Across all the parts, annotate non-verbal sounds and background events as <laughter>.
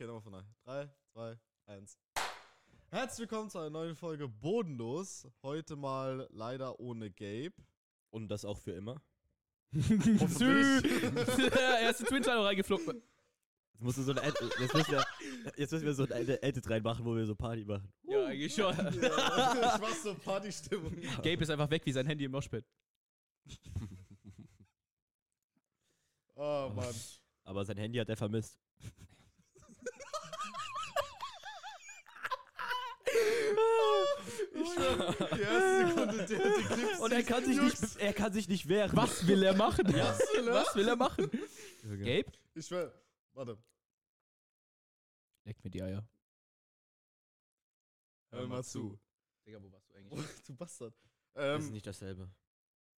Okay, nochmal von neu. 3, 2, 1. Herzlich willkommen zu einer neuen Folge Bodenlos. Heute mal leider ohne Gabe. Und das auch für immer. <laughs> Hoffentlich. <laughs> Erste Twin-Channel reingeflogen. Jetzt, musst du so eine jetzt, müssen wir, jetzt müssen wir so eine Edit reinmachen, wo wir so Party machen. Ja, eigentlich schon. ja, ich mach so Partystimmung. Gabe ist einfach weg wie sein Handy im Moshpit. Oh Mann. Aber sein Handy hat er vermisst. <laughs> Ich schwör, die erste Sekunde, der hat die Clips. Und er kann sich nicht, er kann sich nicht wehren. Was will er machen? Was will er? Was will er machen? Gabe? Ich schwör, warte. Leck mir die Eier. Hör mal zu. Digga, wo warst du eigentlich? <laughs> Du Bastard. Das ist Ähm, nicht dasselbe.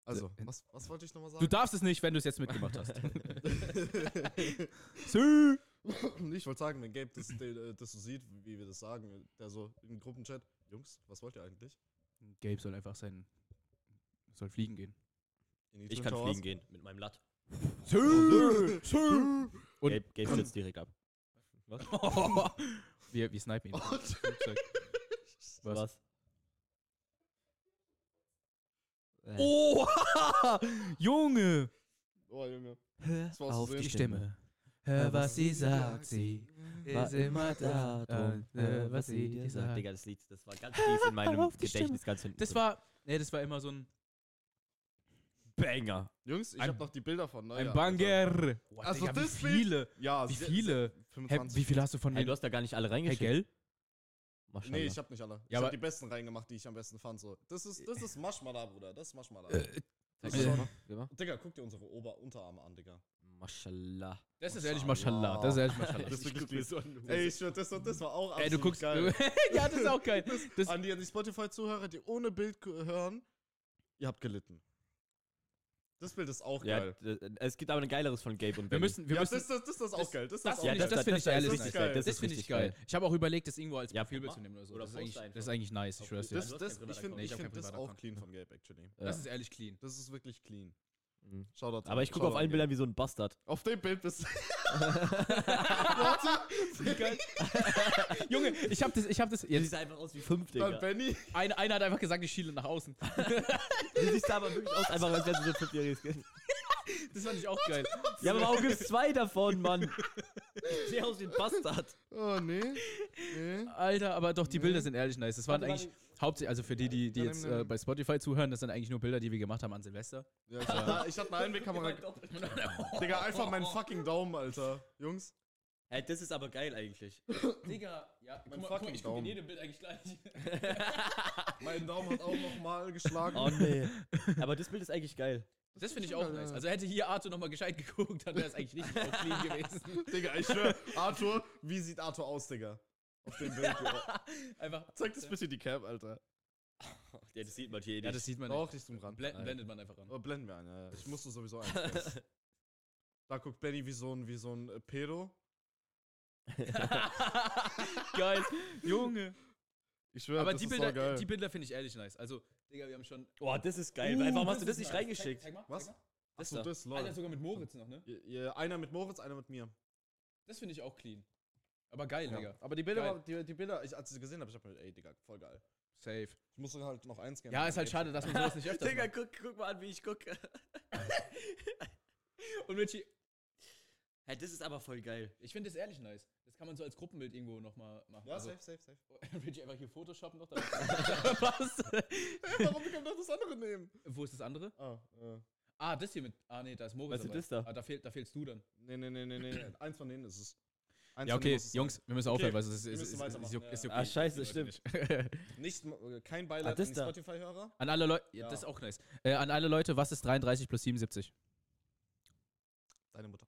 also, was, was wollte ich nochmal Du sagen? darfst es nicht, wenn du es jetzt mitgemacht hast. <laughs> <laughs> ich wollte sagen, wenn Gabe das, das so sieht, wie wir das sagen, der so im Gruppenchat, Jungs, was wollt ihr eigentlich? Gabe soll einfach sein. soll fliegen gehen. Ich kann fliegen gehen mit meinem Latt. Und- Gabe, Gabe stürzt direkt ab. Was? <laughs> wir, wir snipen ihn. <laughs> Was? Was? Äh, Oh! Junge! Oh, Junge. Hör auf die sehen. Stimme. Hör, was sie sagt, sie War ist immer da. Und hör, was sie dir sagt. Digga, das Lied, das war ganz tief in meinem auf die Gedächtnis, ganz hinten. Das drin. war, nee, das war immer so ein Banger. Jungs, ich Ein- hab noch die Bilder von Neujahr. Ein. Banger. Boah, Also Digga, wie das Bild- viele? Ja, Wie viele? sehr- Hä, 25. wie viele hast du von Hey, du hast da gar nicht alle Hey, reingeschickt. gell? Maschallah. Nee, ich hab nicht alle. ich Ja, hab aber- die besten reingemacht, die ich am besten fand. So. Das ist, das ist Maschmala, Bruder. Das ist Maschmala. Digga, guck dir unsere Ober Unterarme an, Digga. Maschallah. Das ist ehrlich Maschallah. Mashallah. Das ist ehrlich Mashallah. <laughs> Das ist Ich wirklich so. Ey, ich schwör, das, das war auch Ey, du absolut guckst. geil. <laughs> ja, das ist auch geil. Das, An die, an die Spotify-Zuhörer, die ohne Bild hören, ihr habt gelitten. Das Bild ist auch Ja, geil. d- es gibt aber ein geileres von Gabe und wir müssen, wir ja, müssen. das, das, das, das ist auch das- geil. Das, das finde ich- geil. das finde ich ist ehrlich richtig geil. geil. Das, ist finde ich richtig geil. Ich habe auch überlegt, das irgendwo als Ja, Profilbild zu nehmen oder so. Oder das, ist eigentlich, einfach. das ist eigentlich nice, ich schwör's dir. Das, das, ich finde Nee, ich find keinen das auch clean von Gabe, actually. Ja. Das ist ehrlich clean. Das ist wirklich clean. Mhm. Shoutout. Aber ich gucke auf allen Bildern wie so ein Bastard. Auf dem Bild bist Wie geil. <laughs> Junge, ich hab das, ich hab das. Du Jetzt, siehst einfach aus wie fünf, Dann Digga. Benny. ein, einer hat einfach gesagt, ich schiele nach außen. <laughs> Du siehst aber wirklich aus, einfach als wärst du so ein fünfjähriges Kind. Das fand ich auch geil. Ja, aber warum gibt's zwei davon, Mann? Ich sehe aus wie ein Bastard. Oh, nee. Nee. Alter, aber doch, die Nee. Bilder sind ehrlich nice. Das waren Warte, eigentlich hauptsächlich, also für die, die, die Ja, jetzt äh, bei Spotify zuhören, das sind eigentlich nur Bilder, die wir gemacht haben an Silvester. Ja, ich hatte, ich eine <laughs> Einwegkamera. <laughs> Digga, einfach meinen fucking Daumen, Alter. Jungs. Hey, das ist aber geil eigentlich. <coughs> Digga, ja, Mein fucking ich guck Daumen. in jedem Bild eigentlich gleich. <laughs> Mein Daumen hat auch nochmal geschlagen. Oh nee. Aber das Bild ist eigentlich geil. Das finde ich auch geil, nice. ja. Also hätte hier Arthur nochmal gescheit geguckt, dann wäre es eigentlich nicht so clean gewesen. Digga, ich schwör, Arthur, wie sieht Arthur aus, Digga? Auf dem Bild. Ja. Einfach. Zeig das bitte die Cap, Alter. <laughs> Ja, das sieht man hier Ja, nicht. das sieht man Doch, nicht. zum Rand. Blenden, blendet man einfach an. Aber blenden wir ein, ja. ja. Ich musste sowieso <laughs> ein. Da guckt Benny wie so ein, wie so ein äh, Pedo. <laughs> geil. Junge. Ich schwöre, Aber das die ist Bilder, geil. die Bilder finde ich ehrlich nice. Also, Digga, wir haben schon. Boah, das ist geil. Uh, Warum hast du das nicht nice. reingeschickt? Zeig, zeig mal, Was? zeig mal. Das Achso, da. das, Alter, lol. sogar mit Moritz noch, ne? Ihr- Einer mit Moritz, einer mit mir. Das finde ich auch clean. Aber geil, Ja. Digga. Aber die Bilder, Geil. die, die Bilder, ich, als ich sie gesehen habe, ich hab mir, ey, Digga, voll geil. Safe. Ich musste halt noch eins gerne. Ja, ist halt schade, dass man sowas nicht öfter Digga, macht. guck, guck mal an, wie ich gucke. <laughs> Und Richie, Hey, das ist aber voll geil. ich finde das ehrlich nice. Das kann man so als Gruppenbild irgendwo nochmal machen. Ja, Also, safe, safe, safe. <laughs> Richie einfach hier Photoshoppen noch. Da. Was? Ey, warum kann man doch das andere nehmen? Wo ist das andere? Ah, äh. Ah, das hier mit. Ah, nee, da ist Moritz. Was ist dabei. das da? Ah, da, fehl, da fehlst du dann. Nee, nee, nee, nee, nee. Eins von denen ist es. Ja, okay, Jungs, wir müssen Okay, aufhören, weil es ist, ja. juckt Ah, scheiße, stimmt. <laughs> nicht. äh, kein Ah, Beileid das an. Spotify-Hörer. An alle Leute, ja, Ja. das ist auch nice. Äh, an alle Leute, was ist 33 plus 77? Deine Mutter.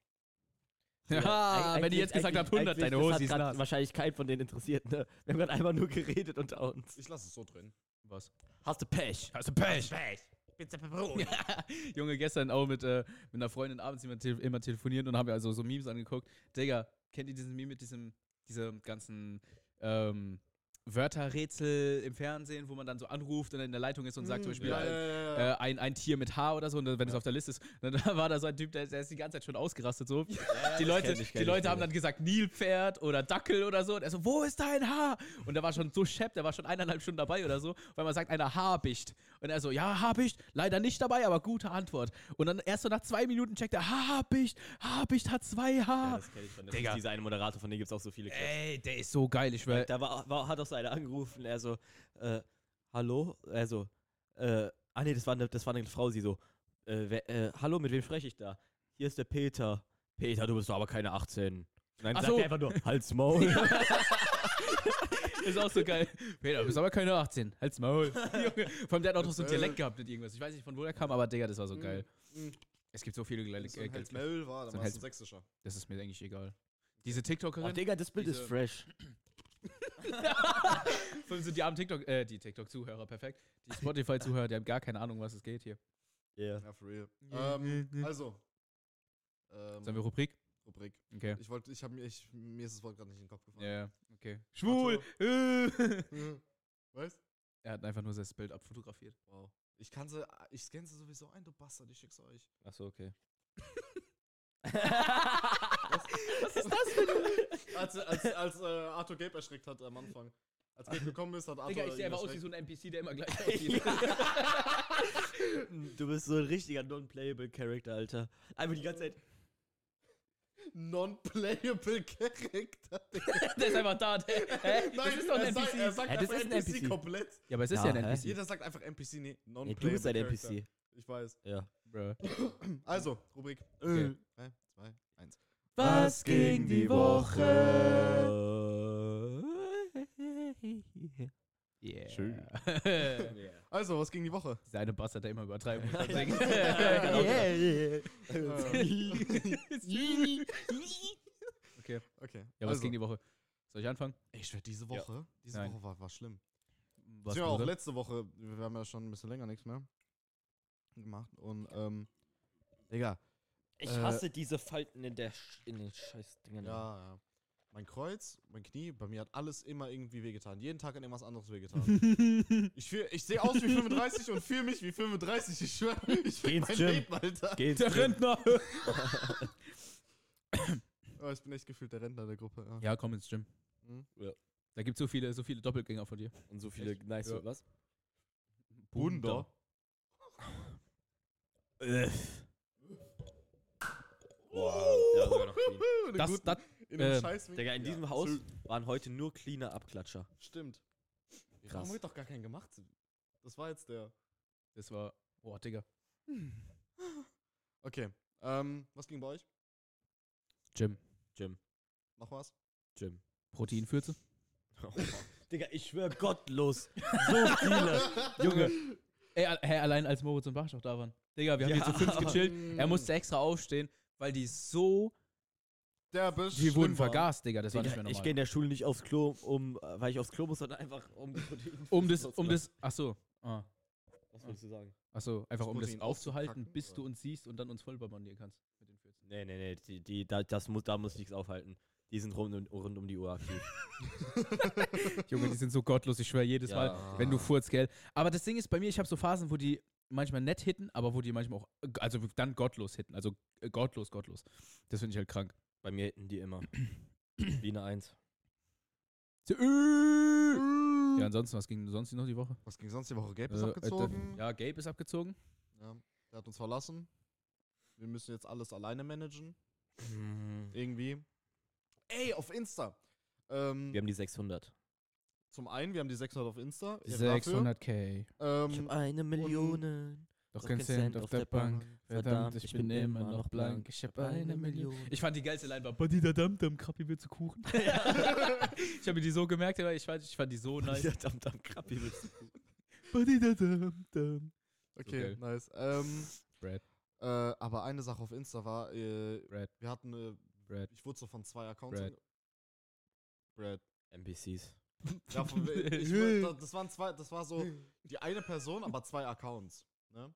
Ja, wenn die jetzt gesagt hat 100, deine Hose ist nass. wahrscheinlich keinen von denen interessiert, ne? Wir haben gerade einmal nur geredet unter uns. Ich lasse es so drin. Was? Hast du Pech? Hast du Pech? Pech. Pizza Pepperoni. <laughs> Junge, gestern auch mit, äh, mit einer Freundin abends immer, te immer telefoniert und haben wir also so Memes angeguckt. Digga, kennt ihr diesen Meme mit diesem, diesem ganzen, ähm, Wörterrätsel im Fernsehen, wo man dann so anruft und dann in der Leitung ist und sagt zum Beispiel ja, ja, ja, äh, ein, ein Tier mit H oder so, und wenn es auf der Liste ist, dann <laughs> war da so ein Typ, der, der ist die ganze Zeit schon ausgerastet so. <laughs> die Leute, die Leute haben dann gesagt Nilpferd oder Dackel oder so. Und er so, wo ist dein Haar? Und der war schon so schepp, der war schon eineinhalb Stunden dabei oder so, weil man sagt einer Habicht. Und er so, ja, Habicht, leider nicht dabei, aber gute Antwort. Und dann erst so nach zwei Minuten checkt er, Habicht, Habicht hat zwei Ja, H. das kenne ich. Das Digga. dieser eine Moderator, von dem gibt es auch so viele Clips. Ey, der ist so geil, ich schwör. Da war, war, hat auch so einer angerufen, er so, äh, hallo? Er so, äh, ah nee, das war eine, das war eine Frau, sie so, äh, wer, äh, hallo, mit wem spreche ich da? Hier ist der Peter. Peter, du bist doch aber keine 18. Und dann Ach sagt so. er einfach nur, Hals Maul. <laughs> <laughs> ist auch so geil. Peter, du bist aber keine 18. Halt's Maul. <laughs> Junge. Vor allem, der hat auch noch so einen Dialekt gehabt mit irgendwas. Ich weiß nicht, von wo der kam, aber Digga, das war so geil. Mhm. Es gibt so viele geile So ein Hals Maul war, so dann ein war es ein sächsischer. Das ist mir eigentlich egal. Diese TikTokerin, oh, Digga, das Bild ist fresh. <laughs> vor allem sind die armen TikTok, äh, die TikTok-Zuhörer, perfekt. Die Spotify-Zuhörer, die haben gar keine Ahnung, was es geht hier. Yeah. Ja, for real. Ähm, also. Ähm, Sollen wir Rubrik? Rubrik. Okay. Ich wollte, ich habe mir, ich, mir ist das Wort gerade nicht in den Kopf gefallen. ja, okay. Schwul! Weißt? er hat einfach nur das Bild abfotografiert. Wow. Ich kann sie, ich scanne sie sowieso ein, du Bastard, ich schick's euch. Achso, okay. Was ist das für Als, als, als äh, Arthur Gabe erschreckt hat am Anfang. Als Gabe gekommen ist, hat Arthur Digga, ich sehe einfach aus wie so ein NPC, der immer gleich <laughs> aussieht. <laughs> <laughs> du bist so ein richtiger non-playable Character, Alter. Einfach die ganze Zeit. Non-playable Character. <laughs> der ist einfach da. Der, <laughs> hä? das ist doch ein er NPC. Sagt, er sagt Hä, das ist ein NPC, NPC. komplett. ja, aber es ist Ja, ja, ein? NPC. Jeder sagt einfach NPC, nee, non-playable du bist ein Character. NPC. Ich weiß. Ja. Bruh. <clears throat> Also, Rubrik. Okay. 3, 2, 1. Was ging die Woche? Yeah. <laughs> Schön. Also, was ging die Woche? Dieser eine Bastard, der immer übertreiben <laughs> Singen. <laughs> okay. Okay. Ja, was also, ging die Woche? Soll ich anfangen? Ey, ich werd diese Woche, diese Nein. Woche war, war schlimm. Was ja, auch letzte Woche, wir haben ja schon ein bisschen länger nichts mehr gemacht und, ähm, Digga, Ich Äh, hasse diese Falten in, der Sch in den Scheißdingern. ja, ja. Mein Kreuz, mein Knie, bei mir hat alles immer irgendwie wehgetan. Jeden Tag hat irgendwas anderes wehgetan. <laughs> ich fühl, ich sehe aus wie 35 und fühle mich wie 35. Ich schwör, ich ins mein Gym. Leben, Alter. Geh ins Der Gym. Rentner! Oh, ich bin echt gefühlt der Rentner der Gruppe. Ja. ja, komm ins Gym. Mhm. Da gibt es so viele, so viele Doppelgänger von dir. Und so viele Echt? nice, Ja. was? Wunder. Boah, der war sogar noch clean. Das, gute- das, in einem Scheißwinkel. Digga, in Ja, diesem Haus so- waren heute nur cleaner Abklatscher. Stimmt. Krass. haben heute doch gar keinen gemacht. Das war jetzt der. das war, boah, Digga. <laughs> Okay. Ähm, was ging bei euch? Gym. Gym. Noch was? Gym. Proteinfürze? <laughs> Digga, ich schwör gottlos. <laughs> So viele. Junge. Ey, hä, allein als Moritz und Bach doch da waren. Digga, wir haben Ja, hier zu fünf gechillt. Er musste extra aufstehen, weil die so. Der Bisch. Wir wurden vergast, Digga. Das war nicht mehr ich normal. gehe in der Schule nicht aufs Klo, um, weil ich aufs Klo muss, sondern einfach um die Protein. um <laughs> das, um das. Ach so. Ah. Was wolltest du sagen? Ach so, einfach Das um das aufzuhalten, bis du oder? uns siehst und dann uns voll bombardieren kannst. Mit den Fürzen. Nee, nee, nee, die, die, da, das muss, da muss nichts aufhalten. Die sind rund, um- rund um die Uhr aktiv. <laughs> <laughs> Junge, die sind so gottlos, ich schwöre jedes Mal, wenn du furzt, gell. Aber das Ding ist, bei mir, ich habe so Phasen, wo die manchmal nett hitten, aber wo die manchmal auch, also dann gottlos hitten. Also äh, gottlos, gottlos. Das finde ich halt krank. Bei mir hätten die immer. Wie eine Eins. So, äh. Ja, ansonsten, was ging sonst noch die Woche? Was ging sonst die Woche? Gabe ist Äh, äh, abgezogen. Ja, Gabe ist abgezogen. Ja. Der hat uns verlassen. Wir müssen jetzt alles alleine managen. Wir Irgendwie. Ey, auf Insta. Ähm, haben die 600. Zum einen, wir haben die 600 auf Insta. Ehre dafür. 600k. Ich Ähm, hab eine Million. Doch kein Cent auf der Bank. Verdammt, ich bin immer noch blank. Ich hab eine Million. Ich fand die geilste Line war Badida Dam Dam, Krappi will zu Kuchen. <laughs> <laughs> ich habe mir die so gemerkt, aber ich fand, ich fand die so nice. Ja, dam, dam, Krabbi willst du. Badida Dam Dam. okay, nice. Ähm, Brad. äh, aber eine Sache auf Insta war, äh, wir hatten, äh, Brad. ich wurde so von zwei Accounts. Brad. Brad. NPCs. Ja, von, <laughs> ich, das waren zwei, das war so die eine Person, aber zwei Accounts. Ne?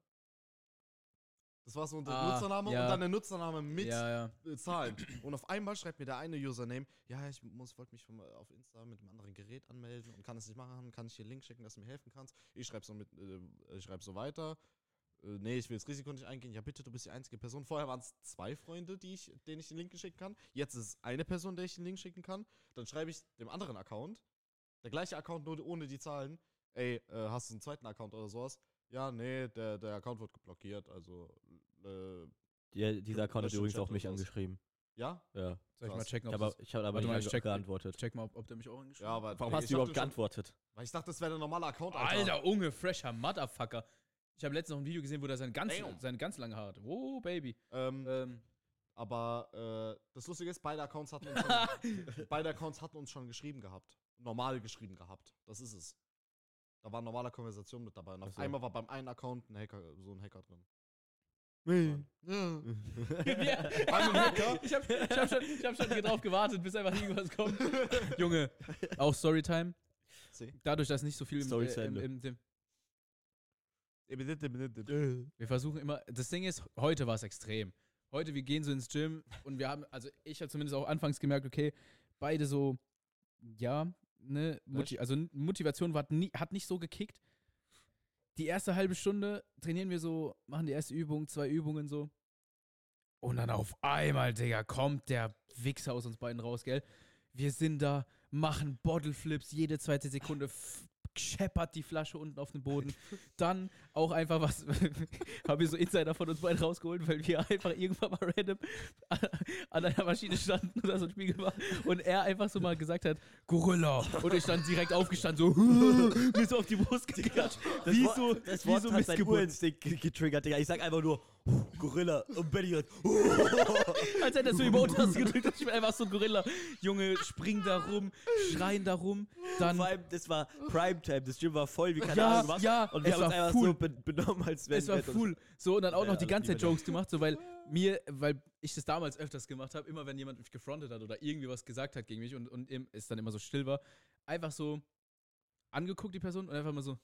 Das war so unser Ah, Nutzername ja. und dann der Nutzername mit Ja, ja. Zahlen. Und auf einmal schreibt mir der eine Username, ja, ich muss, wollte mich auf Insta mit einem anderen Gerät anmelden und kann es nicht machen, kann ich dir einen Link schicken, dass du mir helfen kannst. Ich schreibe so mit, äh, ich schreibe so weiter. Äh, nee, ich will das Risiko nicht eingehen. Ja, bitte, du bist die einzige Person. Vorher waren es zwei Freunde, die ich, denen ich den Link geschickt kann. Jetzt ist es eine Person, der ich den Link schicken kann. Dann schreibe ich dem anderen Account, der gleiche Account, nur ohne die Zahlen. Ey, äh, hast du einen zweiten Account oder sowas? Ja, nee, der, der Account wird geblockiert. Also, äh, Ja, dieser Account hat übrigens auch mich angeschrieben. ja? Ja. Soll ich mal checken, Ich ob habe das- ich hab aber nicht ich check- geantwortet. check mal, ob, ob der mich auch angeschrieben Ja, hat. aber Warum ey, hast du überhaupt schon- geantwortet? Weil ich dachte, das wäre der normale Account, Alter. Alter, Unge, fresher Motherfucker. Ich habe letztens noch ein Video gesehen, wo der sein ganz, Damn. seine ganz lange Haare hatte. Oh, Baby. Ähm, Ähm, aber äh, das Lustige ist, beide Accounts hatten uns schon, <laughs> beide Accounts hatten uns schon geschrieben gehabt. Normal geschrieben gehabt. Das ist es. Da war normale Konversation mit dabei. Und auf so. einmal war beim einen Account ein Hacker, so ein Hacker drin. Ja. <laughs> Ein Hacker? ich habe ich hab schon, ich hab schon hier drauf gewartet, bis einfach irgendwas kommt. <laughs> Junge, auch Storytime. Dadurch, dass nicht so viel im, äh, im, Ende. im, dem, wir versuchen immer, das Ding ist, heute war es extrem. Heute, wir gehen so ins Gym und wir haben, also ich habe zumindest auch anfangs gemerkt, okay, beide so, ja, ne, Moti also Motivation war, nie, hat nicht so gekickt. Die erste halbe Stunde trainieren wir so, machen die erste Übung, zwei Übungen so. Und dann auf einmal, Digga, kommt der Wichser aus uns beiden raus, gell? Wir sind da, machen Bottle Flips jede zweite Sekunde, f- scheppert die Flasche unten auf den Boden. Dann auch einfach was, <laughs> haben wir so Insider von uns beiden rausgeholt, weil wir einfach irgendwann mal random an, an einer Maschine standen oder so ein Spiegel war und er einfach so mal gesagt hat, Gorilla. Und ich dann direkt aufgestanden, so, <laughs> mir so auf die Brust geklatscht. Das Wie so, das wie Wort so hat sein Missgeburt. Urinstinkt ge- getriggert, Digga. Ich sag einfach nur Gorilla und Benny hört. <laughs> Als hätte er so die Bautaste gedrückt und ich bin einfach so ein Gorilla. Junge, spring da rum, schreien da rum, dann. Vor allem, das war Primetime, das Gym war voll, wie keine Ja, Ahnung was. ja, und wir es haben uns war einfach full. so be benommen, als wenn es war wir- full. So, und dann auch Ja, noch die ganze Zeit. Jokes gemacht, so, weil mir, weil ich das damals öfters gemacht habe, immer wenn jemand mich gefrontet hat oder irgendwie was gesagt hat gegen mich und, und es dann immer so still war, einfach so angeguckt, die Person, und einfach mal so.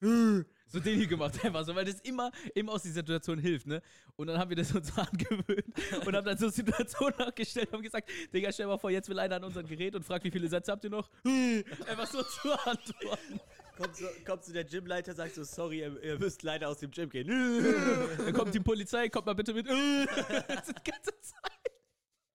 So den hier gemacht, <laughs> einfach so, weil das immer, immer aus dieser Situation hilft, ne? Und dann haben wir das uns <laughs> angewöhnt und haben dann so Situationen nachgestellt und haben gesagt, Digga, stell mal vor, jetzt will einer an unser Gerät und fragt, wie viele Sätze habt ihr noch? <laughs> Einfach so zu antworten. kommt, so, kommt so der Gymleiter, sagt so, sorry, ihr, ihr müsst leider aus dem Gym gehen. Dann kommt die Polizei, kommt mal bitte mit. so die ganze Zeit.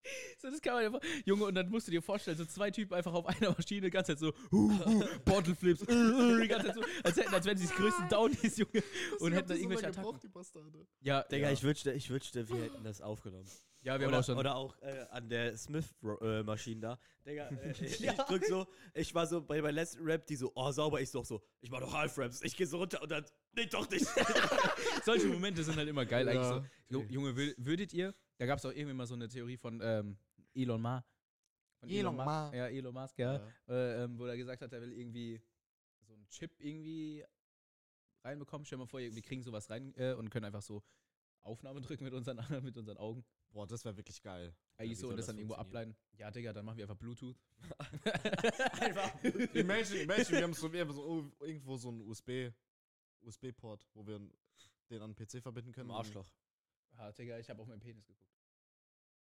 <laughs> So, das kann man einfach. Junge, und dann musst du dir vorstellen, so zwei Typen einfach auf einer Maschine, die ganze Zeit so, uh, uh, Bottle Flips, uh, <laughs> uh, die ganze Zeit so, als, hätten, als wären sie die größten Downies, Junge. Und hätten dann irgendwelche Attacken. die Bastarde. Ja, Digga, ja. ich wünschte, ich wünschte, wir hätten das aufgenommen. ja, wir haben oder, auch schon. oder auch äh, an der Smith-Maschine da. Digga, äh, <laughs> ich, Ja. ich drück so, ich war so bei meinem letzten Rap, die so, oh, sauber, ich doch so, ich mach doch Half-Raps, ich geh so runter und dann, nee, doch nicht. Solche Momente sind halt immer geil, Ja. eigentlich so. Junge, wür- würdet ihr, da gab es auch irgendwie mal so eine Theorie von ähm, Elon Ma. Von Elon Ma- Ma. Ja, Elon Musk, ja. Äh, ähm, wo er gesagt hat, er will irgendwie so einen Chip irgendwie reinbekommen. Stell dir mal vor, wir kriegen sowas rein äh, und können einfach so Aufnahme <laughs> drücken mit unseren, <laughs> mit unseren Augen. Boah, das wäre wirklich geil. Eigentlich wie so und das das dann irgendwo ableiten. Ja, Digga, dann machen wir einfach Bluetooth. <laughs> Einfach. Imagine, imagine, wir haben so, wir haben so irgendwo so einen USB, USB-Port, wo wir den an den PC verbinden können. Im Arschloch. Ah, Digga, ich habe auf meinen Penis geguckt.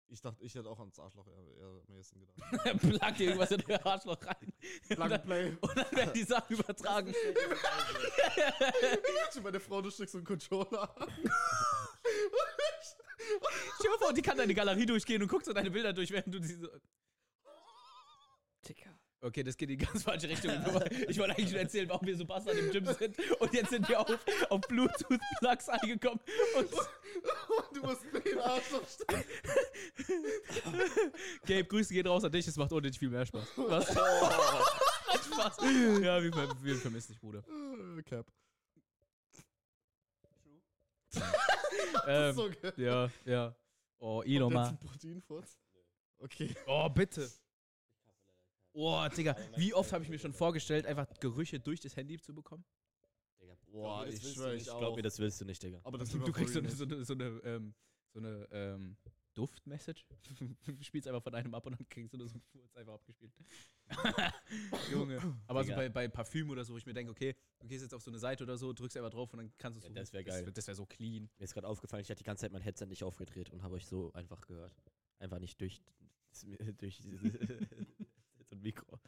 Ich dachte, ich hätte auch ans Arschloch eher, eher am ehesten gedacht. <laughs> Plug dir irgendwas in dein Arschloch rein. Plug und, dann, and Play. und dann werden die Sachen übertragen. <laughs> Imagine, meine Frau, du steckst so einen Controller an. Stell dir vor, die kann deine Galerie durchgehen und guckt so deine Bilder durch, während du diese. Okay, das geht in die <laughs> ganz falsche Richtung. Ich wollte eigentlich nur erzählen, warum wir so Bastard im Gym sind. Und jetzt sind wir auf, auf Bluetooth-Plugs angekommen. Und du musst den Arschloch stecken. Gabe, Grüße gehen raus an dich. Es macht unendlich viel mehr Spaß. Was? <laughs> Hat Spaß. Ja, wir, wir vermissen dich, Bruder. Äh, Cap. <laughs> Ähm, so geil. ja, ja. Oh, Elon Kommt jetzt Ma. ein Proteinfurz? Okay. Oh, bitte. Oh, Digga, wie oft habe ich mir schon vorgestellt, einfach Gerüche durch das Handy zu bekommen? Digga, Boah, ich willst schwör, du ich nicht. auch. Glaub mir, das willst du nicht, Digga. Aber das Du, du kriegst so eine, so eine, so eine, ähm, so eine ähm, Duft-Message. <laughs> Spielst einfach von einem ab und dann kriegst du das Furz einfach abgespielt. <laughs> Junge. Aber so bei, bei Parfüm oder so, wo ich mir denke, okay, du gehst jetzt auf so eine Seite oder so, drückst einfach drauf und dann kannst du es Ja, so. das wär geil. Das, das wäre so clean. Mir ist gerade aufgefallen, ich hatte die ganze Zeit mein Headset nicht aufgedreht und habe euch so einfach gehört. Einfach nicht durch, <laughs> durch so Mikro.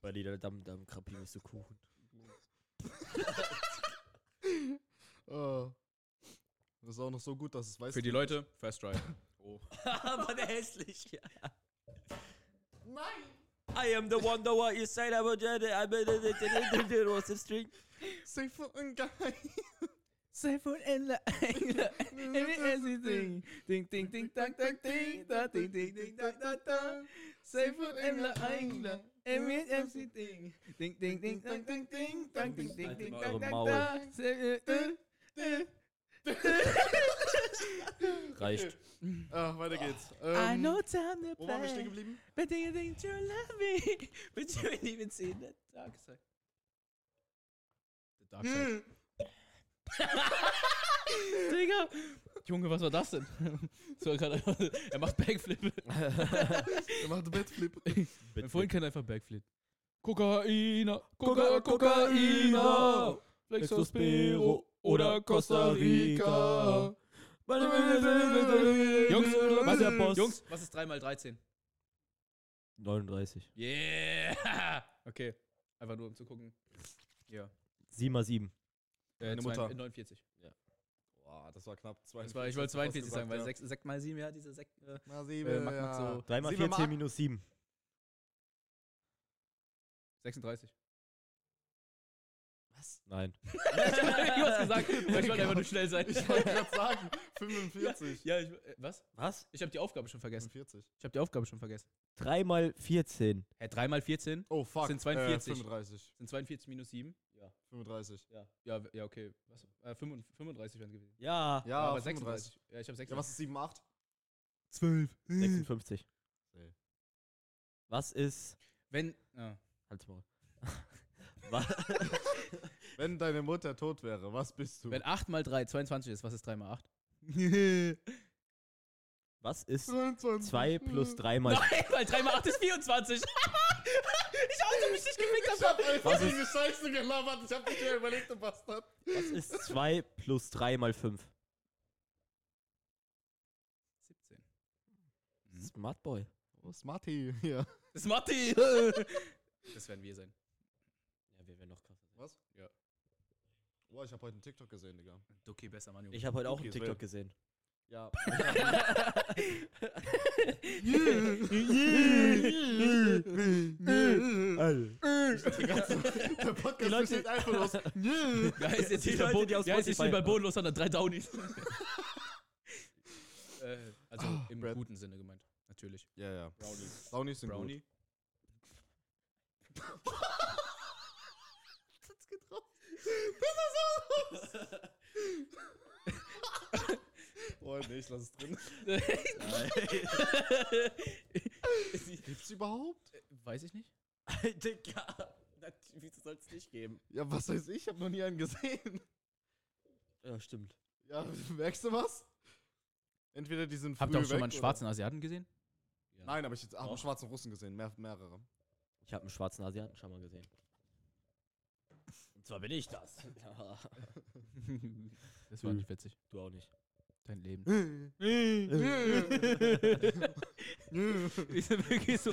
Weil die da Damm, Damm, Krappi nicht so Kuchen. Oh. Das ist auch noch so gut, dass es weiß. Für die Leute, First Try. Oh. Aber der hässlich, ja. Nein! I am the one, the one you said about the the was the string. Say for ein Guy. Say food and la <laughs> everything. Ding ding ding dang dang ding da ding ding ding dang da da. Say food and la every everything. Ding ding ding dang dang ding dang ding ding ding dang dang da. Say, äh, äh, Reicht. Ah, weiter geht's. I Ähm, know time to wo waren wir stehen play. geblieben? But do you think you love me? <laughs> But you ain't even seen the dark side. The dark side. Digga! Junge, was war das denn? <laughs> so, gerade, er macht Backflip. <laughs> Er macht Bettflip. Mein Freund kann einfach Backflip. Kokaina, Coca, Kokaina, Flexos Peru oder Costa Rica. Jungs, was, der Boss. Jungs, was ist 3 mal 13? 39. Yeah! <laughs> Okay, einfach nur um zu gucken. Ja. 7 mal 7. Äh, Meine Mutter. 49. Boah, das war knapp. Das war, ich wollte 42 sagen, weil 6, 6 mal 7, ja, diese 6. Äh, Mal sieben, äh, macht man ja. so 3 mal Sieben 14 minus 7. 36. Was? <laughs> Nein. <laughs> ich hab's gesagt, weil ich wollte einfach nur schnell sein. Ich wollte gerade sagen, 45. Ja, ich, äh, was? Was? Ich habe die Aufgabe schon vergessen. 45. Ich habe die Aufgabe schon vergessen. 3 mal 14. Hä, 3 mal 14 Oh, fuck. Sind 42. Äh, 35. sind 42 minus 7. 35. Ja, w- ja, okay. Was? Äh, 35 35 wären gewesen. Ja. Ja, aber 35. 36. Ja, ich habe 36. Ja, was ist 7, 8? 12. 56. Nee. Was ist. Wenn. Ja. Halt's mal. <laughs> <laughs> Wenn deine Mutter tot wäre, was bist du? Wenn 8 mal 3 22 ist, was ist 3 mal 8? <laughs> Was ist 22. 2 plus 3 mal. Nein, weil 3 mal 8 ist 24. ich habe mich nicht gefickt Ich hab einfach Was ist- diese Scheiße gelabert. Ich hab nicht mehr überlegt, du Bastard. Was ist 2 plus 3 mal 5? 17. Smart Boy. Oh, Smarty. Ja. Das Matti. das werden wir sein. Ja, wir wären noch krasser. Was? Ja. Boah, ich hab heute einen TikTok gesehen, Digga. Ducky besser, Mann. Junge. Ich habe heute auch Okay, einen TikTok gesehen. Ja. <laughs> Der Podcast Die Leute- besteht einfach los. Ja, ist jetzt nicht Leute, Boden, die aus ja, ist jetzt Spotify- nicht bei bodenlos, sondern drei Downies. <laughs> äh, also Ah, im Brad. guten Sinne gemeint. Natürlich. Ja, ja. Brownie. Brownies sind Brownie. Das <laughs> geht raus. Das ist raus. Boah, nee, ich lass es drin. <laughs> Gibt's überhaupt? Weiß ich nicht. Digga. Wieso soll es nicht geben? Ja, was weiß ich? Ich hab noch nie einen gesehen. Ja, stimmt. Ja, merkst du was? Entweder die sind Habt ihr auch schon weg mal einen oder- schwarzen Asiaten gesehen? Nein, aber ich habe einen schwarzen Russen gesehen, mehr, mehrere. Ich habe einen schwarzen Asiaten schon mal gesehen. Und zwar bin ich das. Ja, <laughs> das war nicht witzig. du auch nicht. Dein Leben. Sind wirklich so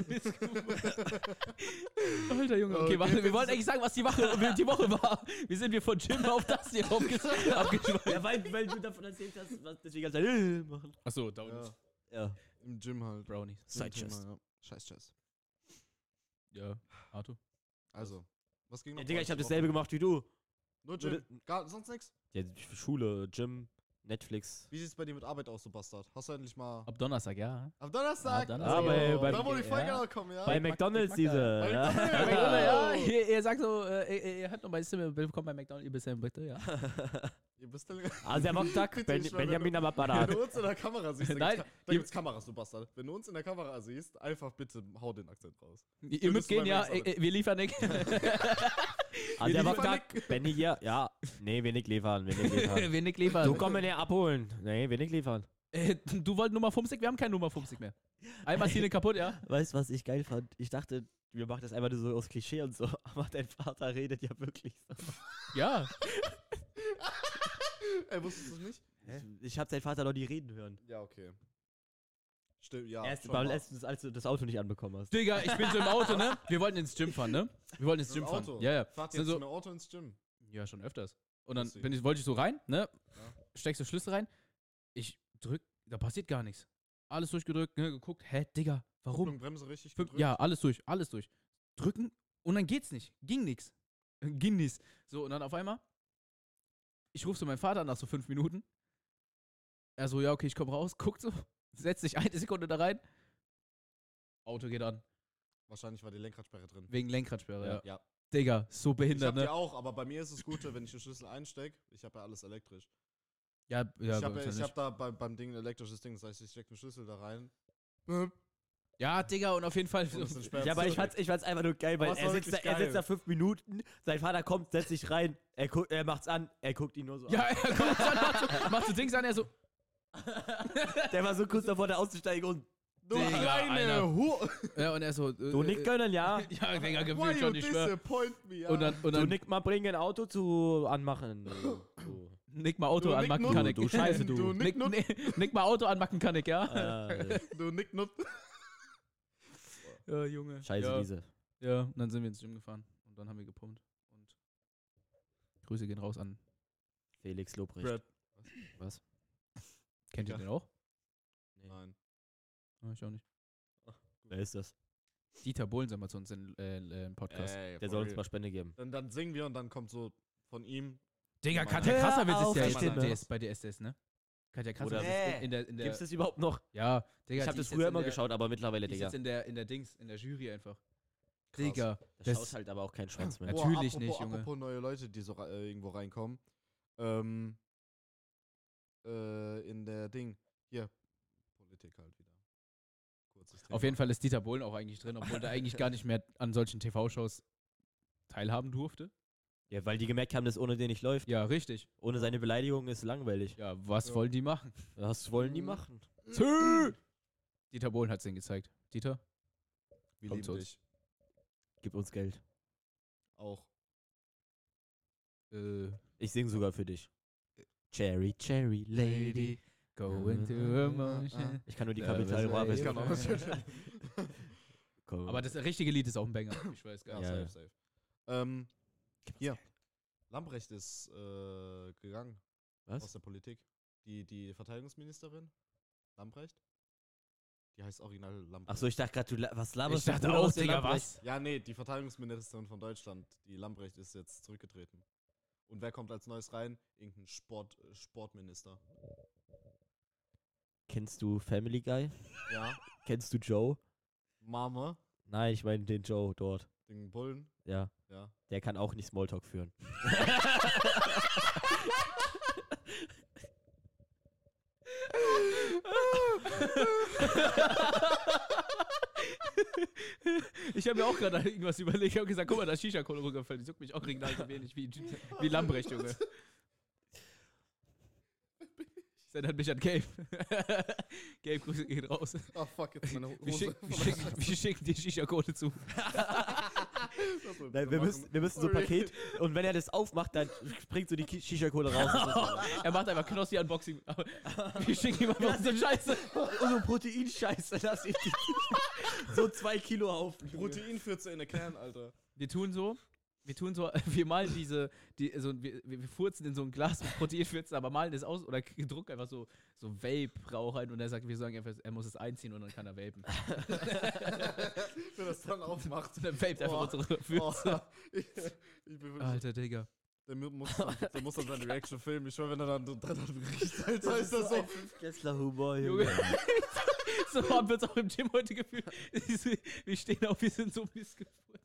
Alter Junge, okay, Okay, warte, wir wollten eigentlich sagen, was die Woche, die Woche war. Wie sind wir von Jim auf das hier <laughs> abgeschweift? Ja, weil, weil du davon erzählt hast, was deswegen ganz äh, machen. Achso, Downies. ja, Ja. im Gym halt. Brownies. Im Side Gym chest. halt, ja. Scheiß Chest. Ja, Arthur. Also, was ging noch? ja Digga, ich die dasselbe gemacht wie du. Nur Gym. Gar, sonst nix? Ja, Schule, Gym, Netflix. Wie sieht's bei dir mit Arbeit aus, du Bastard? Hast du endlich mal. Ab Donnerstag, ja. Am Donnerstag! Ab Donnerstag. Ah, bei- bei- da, wo die Folge ja. kommen, ja? Bei mag- McDonalds diese. Bei Ja. McDonald's. Ja, ihr, ihr sagt so, äh, ihr, ihr hört noch bei Stimme, willkommen bei McDonald's, ihr bisher bitte, ja. <laughs> Ihr bist ja Also der Montag, <laughs> ben, Benjamin am Wenn Apparat. du uns in der Kamera siehst, da <laughs> Nein, da ihr- gibt's Kameras, du Bastard. Wenn du uns in der Kamera siehst, einfach bitte hau den Akzent raus. Ihr bist müsst gehen, bei ja, äh, äh, wir liefern nicht. Also der Wir liefern Montag, Benny hier. Ja, nee, wenig liefern, wenig <laughs> liefern. wir nicht liefern. Du komm mir nicht abholen. Nee, wenig liefern. Äh, du wolltest Nummer 50, wir haben keine Nummer 50 mehr. Einmaschine kaputt, ja? <laughs> Weißt du, was ich geil fand? Ich dachte, wir machen das einfach nur so aus Klischee und so, <laughs> aber dein Vater redet ja wirklich so. Ja. Ey, wusstest du es nicht? Ich, ich habe deinen Vater noch nie reden hören. Ja, okay. Stimmt, ja. Erst beim letzten, als du das Auto nicht anbekommen hast. Digga, ich bin so im Auto, ne? Wir wollten ins Gym fahren, ne? Wir wollten ins Gym fahren. Auto? Ja, ja. Fahrt jetzt so- mit dem Auto ins Gym. Ja, schon öfters. Und dann bin ich, wollte ich so rein, ne? Ja. Steckst du Schlüssel rein. Ich drück, da passiert gar nichts. Alles durchgedrückt, ne? Geguckt, hä, Digga, warum? Kupplung, Bremse richtig gedrückt. ja, alles durch, alles durch. Drücken und dann geht's nicht. Ging nix. <laughs> Ging nichts. So, und dann auf einmal, ich rufe so meinen Vater an nach so fünf Minuten. Er so, ja, okay, ich komm raus, <laughs> guckt so, setzt sich eine Sekunde da rein. Auto geht an. Wahrscheinlich war die Lenkradsperre drin. Wegen Lenkradsperre, ja. ja. Digga, so Ich behindert, hab die ne? auch, aber bei mir ist es Gute, wenn ich den Schlüssel einstecke. Ich habe ja alles elektrisch. Ja, ja, ich habe ich ja hab da bei, beim Ding ein elektrisches Ding. Das heißt, ich stecke den Schlüssel da rein. Ja, Digga, und auf jeden Fall. Ja, aber ich fand's, ich fand's einfach nur geil, weil er sitzt, da, wirklich er sitzt geil. da fünf Minuten, sein Vater kommt, setzt sich rein, er, guckt, er macht's an, er guckt ihn nur so ja, an. er kommt dann, macht so, macht so Dings an, er so, Der war so kurz davor, da auszusteigen und Du Digga, kleine. Hu ja, und er so, äh, du Nick äh, gönnen, ja. <laughs> Ja, Digga, Why gefühlt you schon, ich schwör. disappoint me? Ja. Und dann, und Du dann Nick mal bringen, Auto zu anmachen. <laughs> Du, du. Nick mal Auto Du Nick anmachen Nut. kann ich. Du Scheiße, du. Du Nick, Nick Nut. Nick, Nick mal Auto anmachen kann ich, ja? Äh, <laughs> Du Nick Nut. Ja, Junge. Scheiße, ja. diese. Ja, und dann sind wir ins Gym gefahren. Und dann haben wir gepumpt. Und Grüße gehen raus an. Felix Lobrecht. Brad. Was? Kennt ihr Ja. den auch? Nein. Ja, ich auch nicht. Wer ist das? Dieter Bohlen sind mal zu uns in, äh, äh, im Podcast. Ey, Der soll uns real. mal Spende geben. Dann, dann singen wir und dann kommt so von ihm. Digga, Mann. Katja Hör auf, ist ja die jetzt Stimme. DS, bei DSDS, ne? Katja Oder- Krasavice ist in, in der, in der Gibt's das überhaupt noch? Ja, Digga, ich habe die das ist jetzt früher in immer der, geschaut, aber mittlerweile, Die ist Digga. jetzt in der, in der Dings, in der Jury einfach. Krass. Digga, Da das- schaut halt aber auch kein Schwanz mehr. Boah. Natürlich apropos, nicht, Junge. Apropos neue Leute, die so äh, irgendwo reinkommen. Ähm, äh, in der Ding. Hier. Politik halt wieder. Kurzes Thema. auf jeden Fall ist Dieter Bohlen auch eigentlich drin, obwohl der eigentlich gar nicht mehr an solchen TV-Shows teilhaben durfte. Ja, weil die gemerkt haben, dass ohne den nicht läuft. Ja, richtig. Ohne seine Beleidigung ist langweilig. Ja, was Ja. wollen die machen? Das wollen die machen. Dieter Bohlen hat's denen gezeigt. Dieter? Wir kommt lieben zu uns. dich. Gib uns Geld. Auch. Äh, Ich sing sogar für dich. Cherry, Cherry, Lady. go into emotion. Ich kann nur die Ja, Kapital was- Bra Ich kann auch was Komm. Aber das richtige Lied ist auch ein Banger. <coughs> Ich weiß gar Ja, nicht. Ja. safe, safe. Ähm, hier. Lambrecht ist äh, gegangen aus Was? der Politik. Die, die Verteidigungsministerin Lambrecht. Die heißt original Lambrecht. Achso, ich dachte gerade, du was Ich laberst du? dachte auch, Digga, was? Ja, nee, die Verteidigungsministerin von Deutschland, die Lambrecht, ist jetzt zurückgetreten. Und wer kommt als neues rein? Irgendein Sport, äh, Sportminister. Kennst du Family Guy? Ja, Kennst du Joe? Mama, Nein, ich meine den Joe dort. den Bullen. Ja. Ja. Der kann auch nicht Smalltalk führen. <laughs> <laughs> Ich habe mir auch gerade irgendwas überlegt. Ich habe gesagt, guck mal, da ist Shisha-Kohle runtergefallen. Die juckt mich auch original so wenig wie, wie Lambrecht, Junge. Ich sende mich an Gabe. <laughs> Gabe, Grüße gehen raus. Oh fuck, jetzt meine Wir, schick, wir, schicken, wir schicken dir Shisha-Kohle zu. <laughs> Nein, wir, müssen, wir müssen so ein Paket und wenn er das aufmacht, dann springt so die Ki- Shisha-Kohle raus. <laughs> Er macht einfach Knossi-Unboxing. aber <laughs> Wir schicken ihm einfach so Scheiße. <laughs> und so Proteinscheiße, lass ich die. So zwei Kilo Haufen. Proteinpfütze in der Can, Alter. Wir tun so, wir tun so, <laughs> wir malen diese, die, so, wir, wir furzen in so ein Glas mit Proteinpfützen, aber malen das aus oder drucken einfach so, so Vape-Rauch ein und er sagt, wir sagen einfach, er muss es einziehen und dann kann er vapen. <laughs> Wenn das dann aufmacht. Und dann vapet einfach Oh. unsere Oh, Pfütze. <laughs> ich, ich Alter, Digga. der, mu- muss dann, der muss dann seine Reaction filmen. Ich schwör, wenn er dann so drin riecht, Alter, ist das so. Kessler Humor, Junge. Junge. so haben wir es auch im Gym heute gefühlt. wir stehen auf, wir sind so missgefühlt.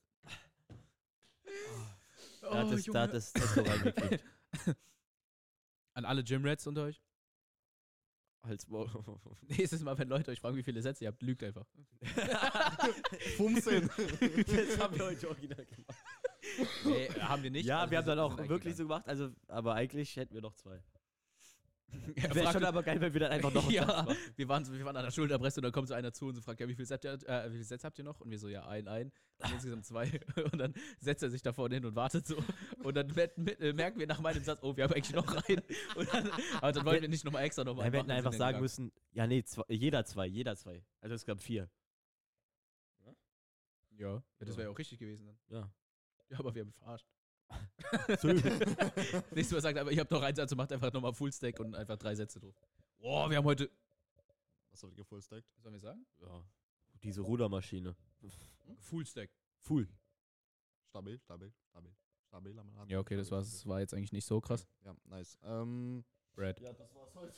Da hat das, da hat das Testo reingekriegt. <laughs> An alle Gym-Rats unter euch. Als. <laughs> Nächstes Mal, wenn Leute euch fragen, wie viele Sätze ihr habt, lügt einfach. <laughs> 15. das haben wir heute original gemacht. Nee, haben wir nicht. ja, Also wir haben dann auch wirklich so gemacht, also, aber eigentlich hätten wir noch zwei. <laughs> Er Wäre fragt- schon aber geil, wenn wir dann einfach noch <laughs> ja, wir waren, wir waren an der Schulterpresse und dann kommt so einer zu und so fragt, ja, wie viele Sätze, äh, wie viele Sätze habt ihr noch? Und wir so, ja, ein, ein. Und insgesamt zwei. <laughs> Und dann setzt er sich da vorne hin und wartet so. Und dann met, mit, äh, merken wir nach meinem Satz, oh, wir haben eigentlich noch einen. Und dann, aber dann wollten wir nicht nochmal extra nochmal wir hätten einfach sagen müssen, ja, nee, zwei, jeder zwei, jeder zwei. Also es gab vier. Ja, ja das wäre ja auch richtig gewesen dann. Ja. Ja, aber wir haben verarscht. <laughs> So. Nächstes Mal sagt aber, ihr habt noch einen Satz und macht einfach nochmal Fullstack und einfach drei Sätze drauf. Boah, wir haben heute. Was habt ihr gefullstackt? Was sollen wir sagen? ja. Diese Rudermaschine. Fullstack. Full. Stabil, stabil, stabil. Stabil am Rad. Ja, okay, das, war's. das war jetzt eigentlich nicht so krass. Ja, nice. Ähm, Brad. ja, das war's heute.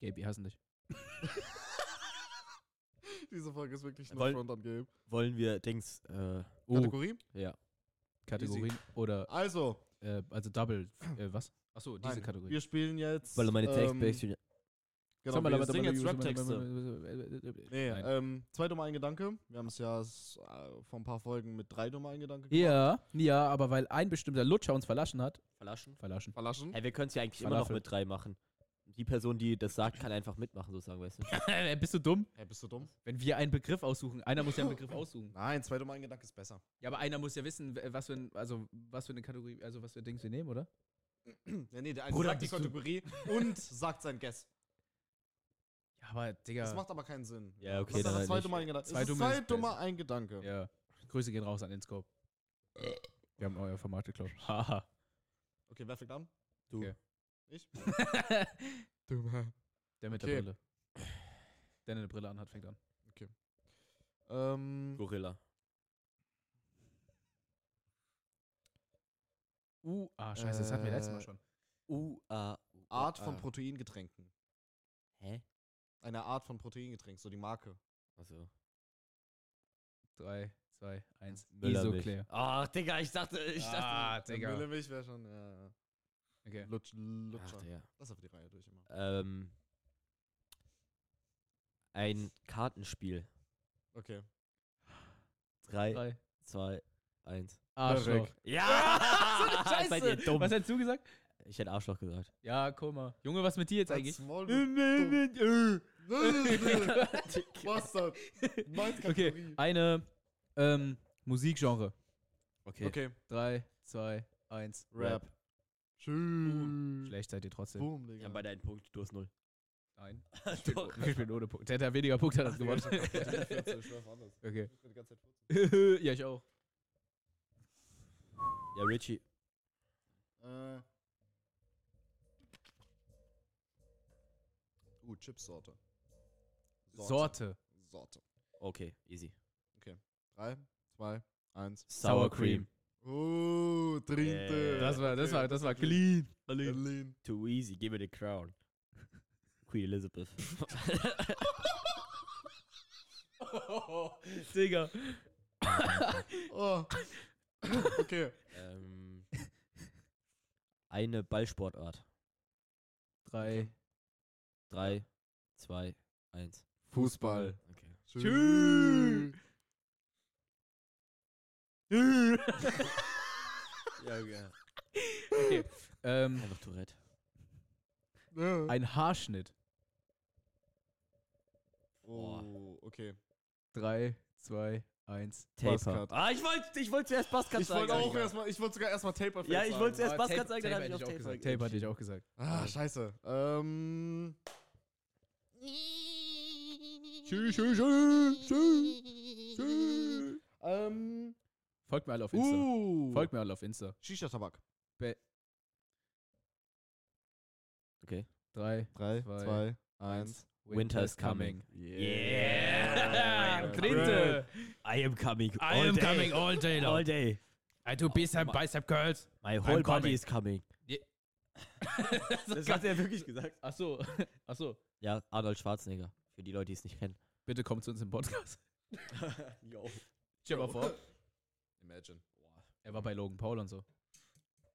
Gabe, wir hassen dich. Diese Folge ist wirklich nur Wollen- Front on Game. Wollen wir Dings, äh, Uh, Kategorie? ja. Kategorien oder Also, äh, also Double. Äh, was? Achso, diese nein, Kategorie. wir spielen jetzt. Weil meine ähm, Textbäckchen. Genau, wir singen jetzt Rap-Texte. Nee, Nein. ähm, zwei dumme ein Gedanke. Wir haben es ja s- äh, vor ein paar Folgen mit drei dumme ein Gedanke Ja, ja, aber weil ein bestimmter Lutscher uns verlaschen hat. Verlaschen? Verlaschen. Verlaschen. Hey, wir können es ja eigentlich immer noch Falafel. mit drei machen. Die Person, die das sagt, kann einfach mitmachen, sozusagen, weißt du? <laughs> Äh, Bist du dumm? Hey, bist du dumm? Wenn wir einen Begriff aussuchen, einer muss ja einen Begriff aussuchen. Nein, zwei dumme ein Gedanke ist besser. Ja, aber einer muss ja wissen, was für ein, also was für eine Kategorie, also was für Dings wir nehmen, oder? <clears throat> Ja, nee, der eine Bruder, sagt die Kategorie und sagt sein Guess. Ja, aber Digga. Das macht aber keinen Sinn. Ja, okay, ist dann das? halt Zwei nicht. dumme ein Gedanke. Zwei ist dumme zwei ist dumme ein Gedanke. ja. Grüße gehen raus an den Scope. Wir haben euer Format geklaut. Haha. Okay, wer fängt an? Du. Okay. Ich? <laughs> Dumme. Der mit Okay. der Brille. Der eine Brille anhat, fängt an. Ähm, Gorilla. Uh, ah, scheiße, das hatten wir letztes Mal Äh, schon. U, A, U, Art von Proteingetränken. Hä? Eine Art von Proteingetränk, so die Marke. Achso. Drei, zwei, eins. Müllermilch. Isoclear. Ach, Digga, ich dachte, ich dachte. Ah, Der Digga. Müllermilch wäre schon, ja, ja. Okay. Lutsch, Ach, Lutscher. Digga. Lass auf die Reihe durch immer. Ähm. Ein Kartenspiel. Okay. Drei, Drei. zwei, eins. Arschloch. Ja! <laughs> so eine <laughs> Seid ihr Scheiße. dumm. Was hättest du gesagt? Ich hätte Arschloch gesagt. Ja, guck mal. Junge, was mit dir jetzt eigentlich? <laughs> Bastard. Meins Okay, Kategorie. eine ähm, Musikgenre. Okay. Okay. Drei, zwei, eins. Rap. Schön. Schlecht seid ihr trotzdem. Boom, Wir Digga. haben beide einen Punkt, du hast null. Nein. <laughs> Doch. Wir spielen ohne Punkt. Der, der weniger Punkte hat, hat gewonnen. <laughs> okay. Ich bin die ganze Zeit 14. <laughs> ja, ich auch. Ja, Richie. Äh. Uh, Chipsorte. Sorte. Sorte. Okay, easy. 3, 2, 1. Sour Cream. Uh, Trinte. Yeah. Das war, das war, das war clean. Berlin. Too easy, give me the crown. Queen Elizabeth. <laughs> Digga. Oh. Okay. ähm, eine Ballsportart. Drei. Drei, zwei, eins. Fußball. Okay. Tschüss. Ja, ja. Okay. Ähm, Einfach Tourette. ein Haarschnitt. Oh, okay. Drei, zwei, eins. Taper. Buzzcut. Ah, ich wollte ich wollte zuerst Buzzcut Ich sagen. wollte auch erstmal, ich wollte sogar erstmal Taper Ja, ich wollte zuerst Ah, Buzzcut sagen, dann habe ich auf auch Taper gesagt. Tape hatte ich auch gesagt. Ah, scheiße. Ähm. Tschüss, tschüss, tschüss, tschüss. Ähm. Folgt mir alle auf Insta. Uh. Folgt mir alle auf Insta. Shisha-Tabak. Okay. Drei, 3, Zwei, 2, 1. Winter is coming. Yeah. Yeah. <laughs> Trinte. I am coming. I all am day. coming all day long. All day. I do bicep, bicep curls. My whole body coming. is coming. <laughs> das hat er wirklich gesagt. Ach so, <laughs> ach so. Ja, Arnold Schwarzenegger. Für die Leute, die es nicht kennen. Bitte kommt zu uns im Podcast. Yo. Stell mal vor, Imagine. er war bei Logan Paul und so.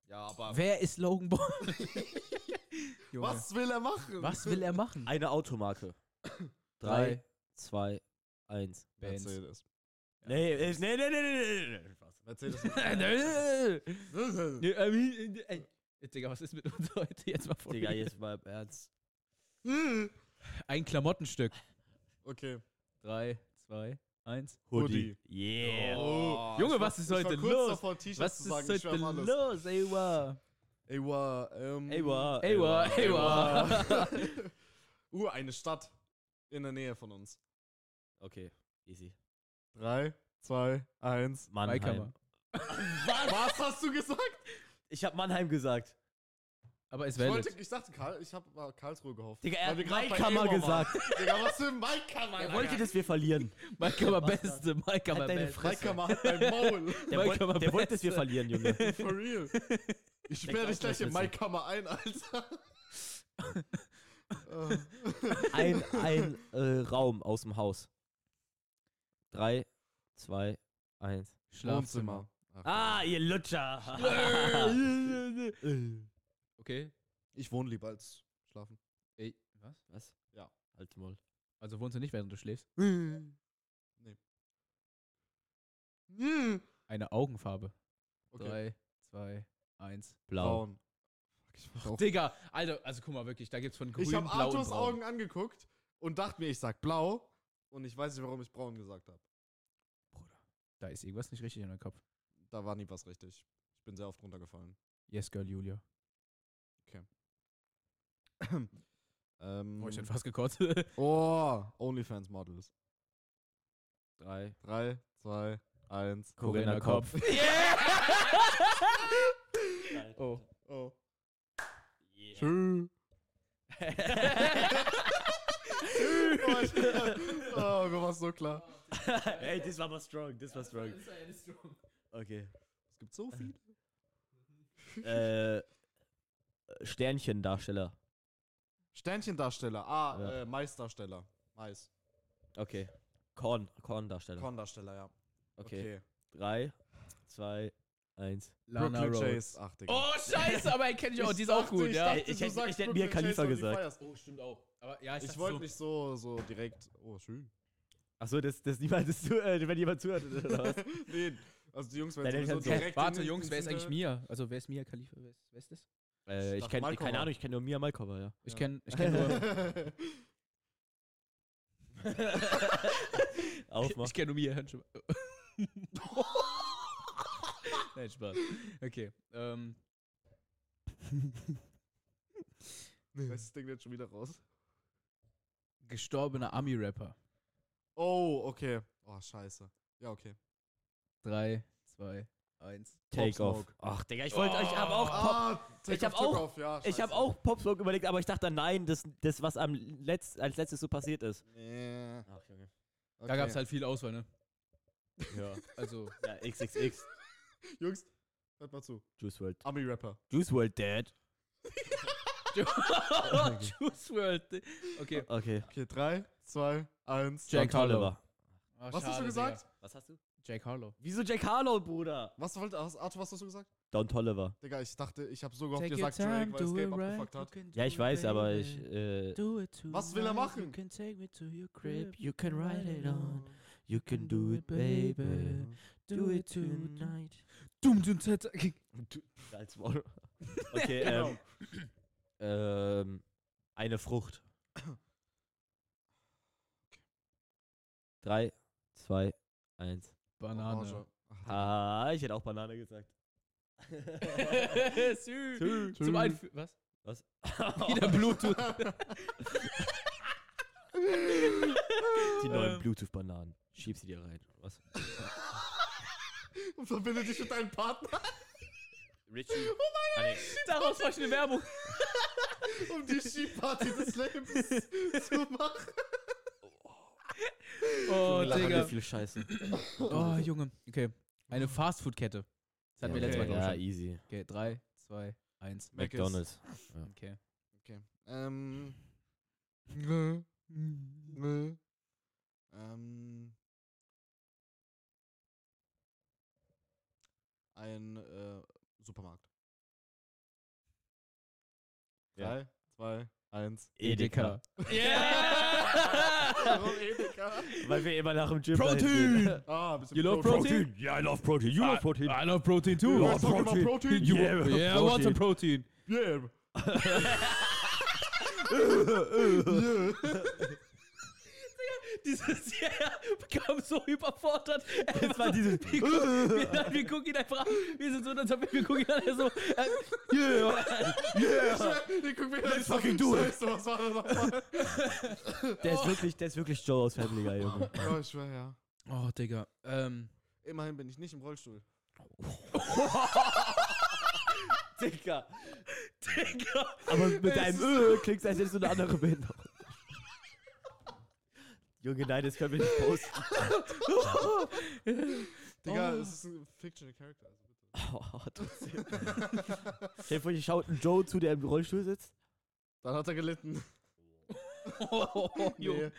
Ja, aber. Wer ist Logan Paul? <laughs> Was will er machen? Was will er machen? Eine Automarke. <coughs> Drei, zwei, eins. Benz. Mercedes. Nee, äh, nee, nee, nee, nee, nee, nee. Spaß. Mercedes. <laughs> Nö. Nö, ähm, äh, äh, Digga, was ist mit uns heute? Jetzt mal vor Digga, jetzt mal im Ernst. Ein Klamottenstück. okay. Drei, zwei, eins. Hoodie. Yeah. Oh, Junge, ich war- was ist heute los? Davor, Was ist sagen, heute los. Ey, wow, ähm, Ey, wow. Ey, wow, ey, wow. uh, eine Stadt in der Nähe von uns. Okay, easy. Drei, zwei, eins. Mannheim. Maikammer. <laughs> Was hast du gesagt? Ich hab Mannheim gesagt. Aber es Ich, wäre wollte, ich dachte, Karl, ich habe Karlsruhe gehofft. Digga, er hat Maikammer gesagt. <laughs> Digga, was für ein Maikammer? Er wollte, dass wir verlieren. <laughs> Maikammer. Beste, Maikammer deine Beste. Fresse. Maikammer hat ein Maul. <laughs> Der, Maikammer wollte, der wollte, dass wir verlieren, Junge. For real. Ich sperre dich gleich in Maikammer ein, Alter. Ein, ein äh, Raum aus dem Haus. Drei, zwei, eins. Wohnzimmer. Ach, Ah, ihr Lutscher. Okay. Ich wohne lieber als schlafen. Ey, was? Was? Ja. Halt mal. Also wohnst du nicht, während du schläfst? Eine Augenfarbe. Okay. Drei, zwei, eins. Blau. Braun. Fuck, <laughs> Digga, Alter, also guck mal wirklich, da gibt's von grün, Ich habe blau und Arthurs braun. Augen angeguckt und dachte mir, ich sag blau. Und ich weiß nicht, warum ich braun gesagt habe. Bruder, da ist irgendwas nicht richtig in meinem Kopf. Da war nie was richtig. Ich bin sehr oft runtergefallen. Yes, Girl, Julia. <clears throat> ähm, Oh, ich hätte fast gekotzt. <laughs> oh, OnlyFans Models. Drei. Drei, zwei, eins. Corinna Kopf. oh. Oh. Yeah. Tschüss. <laughs> oh, ich, oh, mir war so klar. Ey, das war aber strong, das war strong. Okay. Es gibt so viele. Äh, Sternchendarsteller. Sternchendarsteller. Ah, Ja. äh, Maisdarsteller. Mais. Okay. Korn, Korndarsteller. Korndarsteller, ja. Okay. Drei, zwei, eins. Lana Brooklyn Rhodes. Chase. Ach, Digga. Oh, scheiße, aber er kennt ich auch, die ist auch gut, ich ja. dachte, ich hätte- ich hätte mir Khalifa gesagt. Oh, stimmt auch. Aber ja, ich, Ich wollte so, nicht so, so direkt. Oh, schön. Achso, das, das niemand, das, zu- äh, wenn jemand zuhört, oder was? <laughs> nee, also die Jungs werden so- direkt. Warte, Jungs, wer ist eigentlich Mia? Also, wer ist Mia Khalifa? Wer ist, wer ist das? Äh, ich kenne, keine Ahnung, ich kenne nur Mia Malkova, ja. Ich Ja. kenne ich kenn nur, <laughs> Aufmach. ich kenn nur Mia Hönsch. <laughs> Nein, Spaß. Okay. Ähm, Das Ding wird schon wieder raus. gestorbener Ami-Rapper. Oh, okay. Oh, scheiße. Ja, okay. Drei, zwei, eins. Take Pop off. Smoke. Ach, Digga, ich wollte, ich habe auch Pop, Ah, ich hab off, took auch- off, ja, ich habe auch Pop Smoke überlegt, aber ich dachte nein, das, das was am letzt, als letztes so passiert ist. Nee. Ach, Junge. Okay. Da gab es halt viel Auswahl, ne? Ja. <laughs> Also, Ja, XXX. <laughs> Jungs, hört mal zu. Juice World. Ami-Rapper. Juice World Dead. <laughs> Juice WRLD. Okay. Okay. Okay, drei, zwei, eins. Jake Don Harlow. Tolliver. Oh, Was hast du schade, gesagt? Digga. Was hast du? Jake Harlow. Wieso Jake Harlow, Bruder? Was wollte Arthur, was hast du gesagt? Don Tolliver. Digga, ich dachte, ich habe so gehofft, Take ihr sagt Drake, weil es Game abgefuckt hat. Ja, ich weiß, aber baby. ich, äh, Do it Was will er tonight. You machen? can take me to your Crib, you can ride it on. You can do it, baby. Do it tonight. Dum, dum, tata. Als Wort. Okay, Genau. ähm, ähm, eine Frucht. <coughs> Drei, zwei, eins. Banane. Orange. Ach, Ah, ich hätte auch Banane gesagt. <laughs> Sü. Sü. Zum Einführen. Was? Was? <laughs> Wieder Bluetooth. Die Ähm. neuen Bluetooth-Bananen. Schieb sie dir rein. Was? <laughs> Und verbinde dich mit deinem Partner, Richie. Oh mein Daraus war ich eine Werbung. um die Skiparty des Lebens zu machen. Oh, Digga. Viel Scheiße. Oh, Junge. Okay. Eine Fastfood-Kette. Das hatten wir letztes Mal, Ja, glaube ich. easy. Okay, drei, zwei, eins. Mc's. McDonalds. Okay. Okay. Ähm. Nö. Nö. Ähm. Ein äh, Supermarkt. Ja. Drei, zwei, eins. Edeka. Yeah! Warum Edeka? Weil wir immer nach dem Gym Protein! Ah, bisschen You love protein? Yeah, I love protein. You love protein. I love protein too. You talk about protein. You Yeah, yeah, I want some protein. Yeah. <laughs> <laughs> <laughs> Dieses ja, kam so überfordert. Das war dieses. Wir, gucken- wir, nein, wir gucken ihn einfach an. Wir sind so, ob wir, wir gucken ihn an. Er so, äh, yeah. Yeah. Ich guck mir Let's fucking do it. Was war das nochmal? Der ist wirklich, der ist wirklich Joe aus Family Guy, Junge. Ja, ich schwör, ja. Oh, Digga. Ähm, Immerhin bin ich nicht im Rollstuhl. <laughs> Digga. Digga. Aber mit deinem Ö klingst als hättest du eine andere Behinderung. Junge, nein, das können wir nicht posten. <laughs> Digga, Oh. es ist ein fictional Character. Also bitte. Oh, trotzdem. Stell dir vor, ich schaut ein Joe zu, der im Rollstuhl sitzt. Dann hat er gelitten. Oh, <laughs> jo. Nee.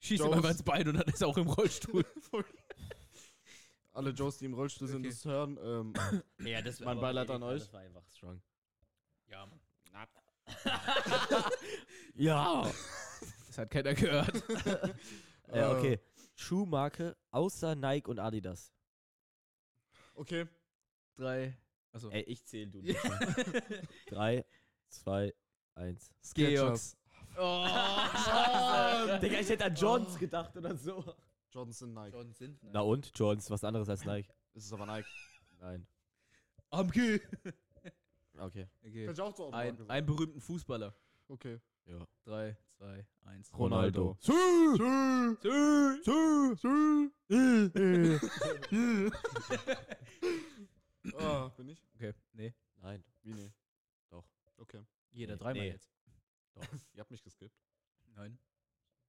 Schieß ihm einfach ins Bein und dann ist er auch im Rollstuhl. <laughs> Alle Joes, die im Rollstuhl sind, Okay. das hören. Ähm, <coughs> Ja, das Mein Beileid an euch. Das war einfach strong. Ja, Mann. Ja. Das hat keiner gehört. <laughs> Äh, okay. Schuhmarke außer Nike und Adidas. Okay. Drei. Also. Ey, ich zähle du nicht. <laughs> Drei, zwei, eins. Georgs. Oh, <laughs> scheiße. Digga, ich hätte an Johns gedacht oder so. Johnson Nike. John sind. Na und? Johns, was anderes als Nike. Es ist aber Nike. Nein. Amke. Okay. Okay. Kann ich auch so Ein, einen berühmten Fußballer. Okay. Ja. Drei, zwei, eins. Ronaldo. Ah, <laughs> bin ich? Okay, nee. Nein. Wie nee? Doch. Okay. Jeder Nee, dreimal nee. jetzt. Ihr habt mich geskippt. Nein.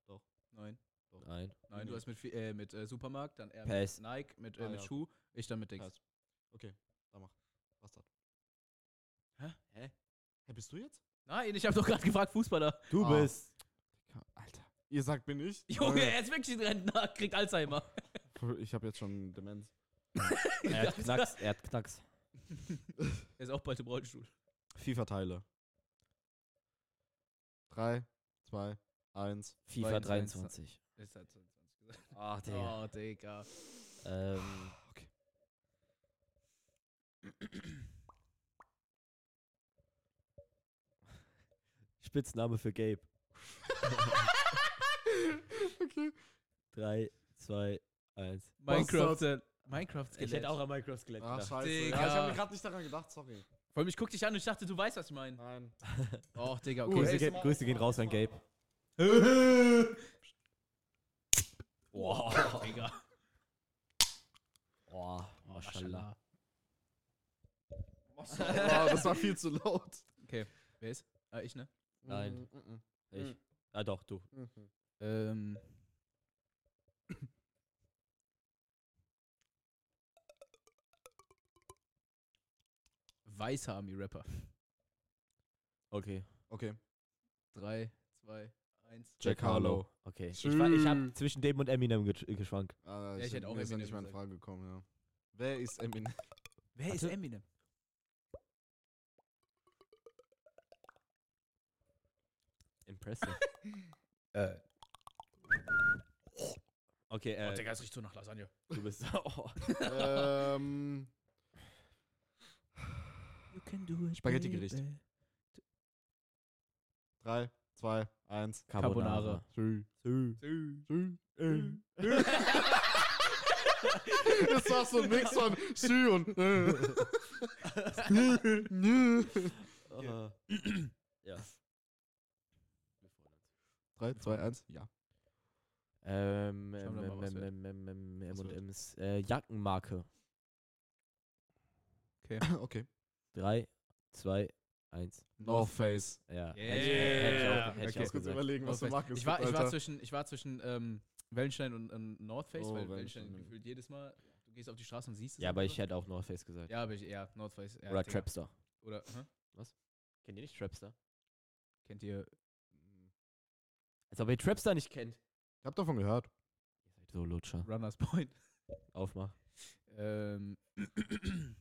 Doch. Nein. Nein. Nein, du hast mit, äh, mit äh, Supermarkt, dann er Pass. mit Nike, mit, äh, Ah, mit ja. Schuh, ich dann mit Dings. Pass. Okay, dann mach. Bastard. Hä? Hä? Hä, bist du jetzt? Nein, ich habe doch gerade gefragt, Fußballer. Du Ah. bist. Alter. Ihr sagt, bin ich? Junge, er ist wirklich ein Rentner, kriegt Alzheimer. Ich habe jetzt schon Demenz. <laughs> Er hat Knacks. Er hat Knacks. <laughs> Er ist auch bald im Rollstuhl. FIFA-Teile. 3, 2, 1. FIFA 22. 23. Ist halt 22 gesagt. Ach, Digga. Oh, Digga. Ähm. Okay. <clears throat> Spitzname für Gabe. <laughs> okay. Drei, zwei, eins. Minecraft. Minecraft Ich hätte auch an Minecraft Skelett Ach, gedacht. scheiße. Digga. Ja, ich habe mir gerade nicht daran gedacht, sorry. Vor allem, ich guck dich an und ich dachte, du weißt, was ich meine. Nein. <laughs> Oh, Digga, Uh, okay. Grüße, ey, Grüße gehen raus an Gabe. <laughs> Wow, Digga. Boah, Maschallah. Oh, das war viel zu laut. Okay, wer ist? Ah, ich, ne? Nein. Mm, mm, Ich. Ah, doch, du. mm, mm. Ähm. Weißer Army-Rapper. Okay. Okay. Drei, zwei, eins. Jack Harlow. Okay. Ich, war, ich habe zwischen dem und Eminem gesch geschwankt. Ah, ich ich, hätte auch ja Eminem nicht mal in. Frage gekommen, ja. Wer ist Eminem? Wer ist. Eminem? Impressive. <laughs> Äh. Okay, Oh, äh, Digga, es riecht so nach Lasagne. du bist. Oh. ähm, You can do it, Spaghetti-Gericht. baby. 3, 2, 1. Carbonara. Schön. Sü. Schön. Das war so ein Mix von Sü und. <laughs> Äh, ja. 3, 2, 1. Ja. Ähm, Schauen ähm, wir mal, was ähm, wird. ähm, ähm, ähm, Was wird? M&M's. Äh, Jackenmarke. Okay. 3, 2, 1. North Face. Ja. Yeah. Hätte ich, hätte ich auch, hätte Okay. ich Kurz auch kurz gesagt. überlegen, was North du Face. magst. ich, war, ich, war zwischen, ich war zwischen ähm, Wellenstein und, und North Face, Oh, weil Wellenstein. Wellenstein gefühlt jedes Mal, du gehst auf die Straße und siehst es. Ja, aber einfach. ich hätte auch North Face gesagt. Ja, aber ich, ja, North Face. Ja, Oder Digga. Trapstar. Oder, hä? Kennt ihr nicht Trapstar? Kennt ihr Als ob ihr Trapstar nicht kennt. Ich hab davon gehört. Ihr seid so Lutscher. Runners Point? Aufmach. Ähm. <clears throat>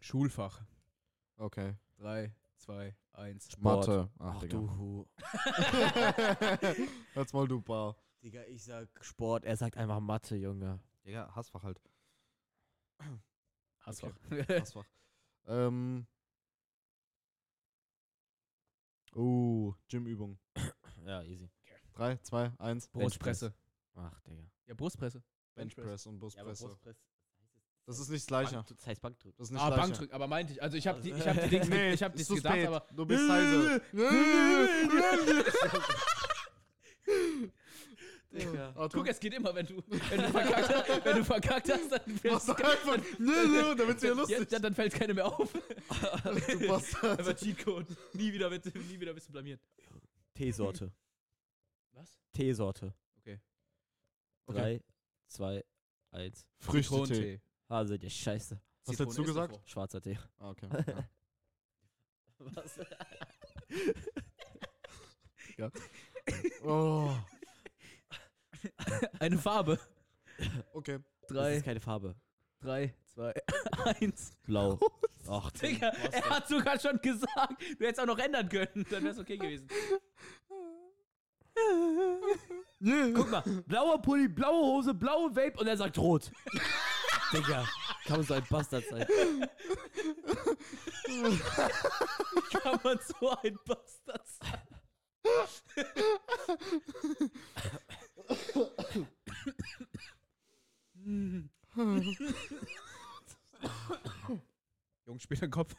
Schulfach. Okay. 3, 2, 1. Sport. Mathe. Ach, Ach du Hu. <laughs> Jetzt mal du Bar. Digga, ich sag Sport, er sagt einfach Mathe, Junge. Digga, Hassfach halt. Hassfach. Hassfach. ähm. Oh, Gymübung. <coughs> Ja, easy. 3, 2, 1. Brustpresse. Ach, Digga. Ja, Brustpresse. Benchpress und Ja, Brustpresse. Brustpress. das ist nicht das gleiche. Bank, das heißt Bankdrücken. Das ist nicht Ah, gleiche. Bankdrück, aber meinte ich. Also ich habe die, ich hab die <laughs> Dings, Nee, ich hab spät. aber Du bist leise. <laughs> <laughs> Digga. Arthur, guck, es geht immer, wenn du, wenn du verkackt hast, wenn du verkackt hast, dann du einfach. Nö, nö, damit ja lustig. Ja, dann fällt keiner mehr auf. Du Bastard. Einfach Cheatcode. Nie wieder, bitte, nie wieder bist du blamiert. Teesorte. Was? Teesorte. Okay. Okay. 3, 2, 1. Früchtetee. Ah, seid ihr scheiße. Was hättest du gesagt? davor. Schwarzer Tee. Ah, okay. <laughs> Was? Ja. Oh, <laughs> Eine Farbe. okay. Das Drei, ist keine Farbe. drei, zwei, <laughs> eins. Blau. Ach, Digga, er hat sogar schon gesagt, du hättest auch noch ändern können, dann wär's okay gewesen. Guck mal, blauer Pulli, blaue Hose, blaue Vape und er sagt rot. <laughs> Digga, kann man so ein Bastard sein. Kann man so ein Bastard sein? Jungs, spielt den Kopf.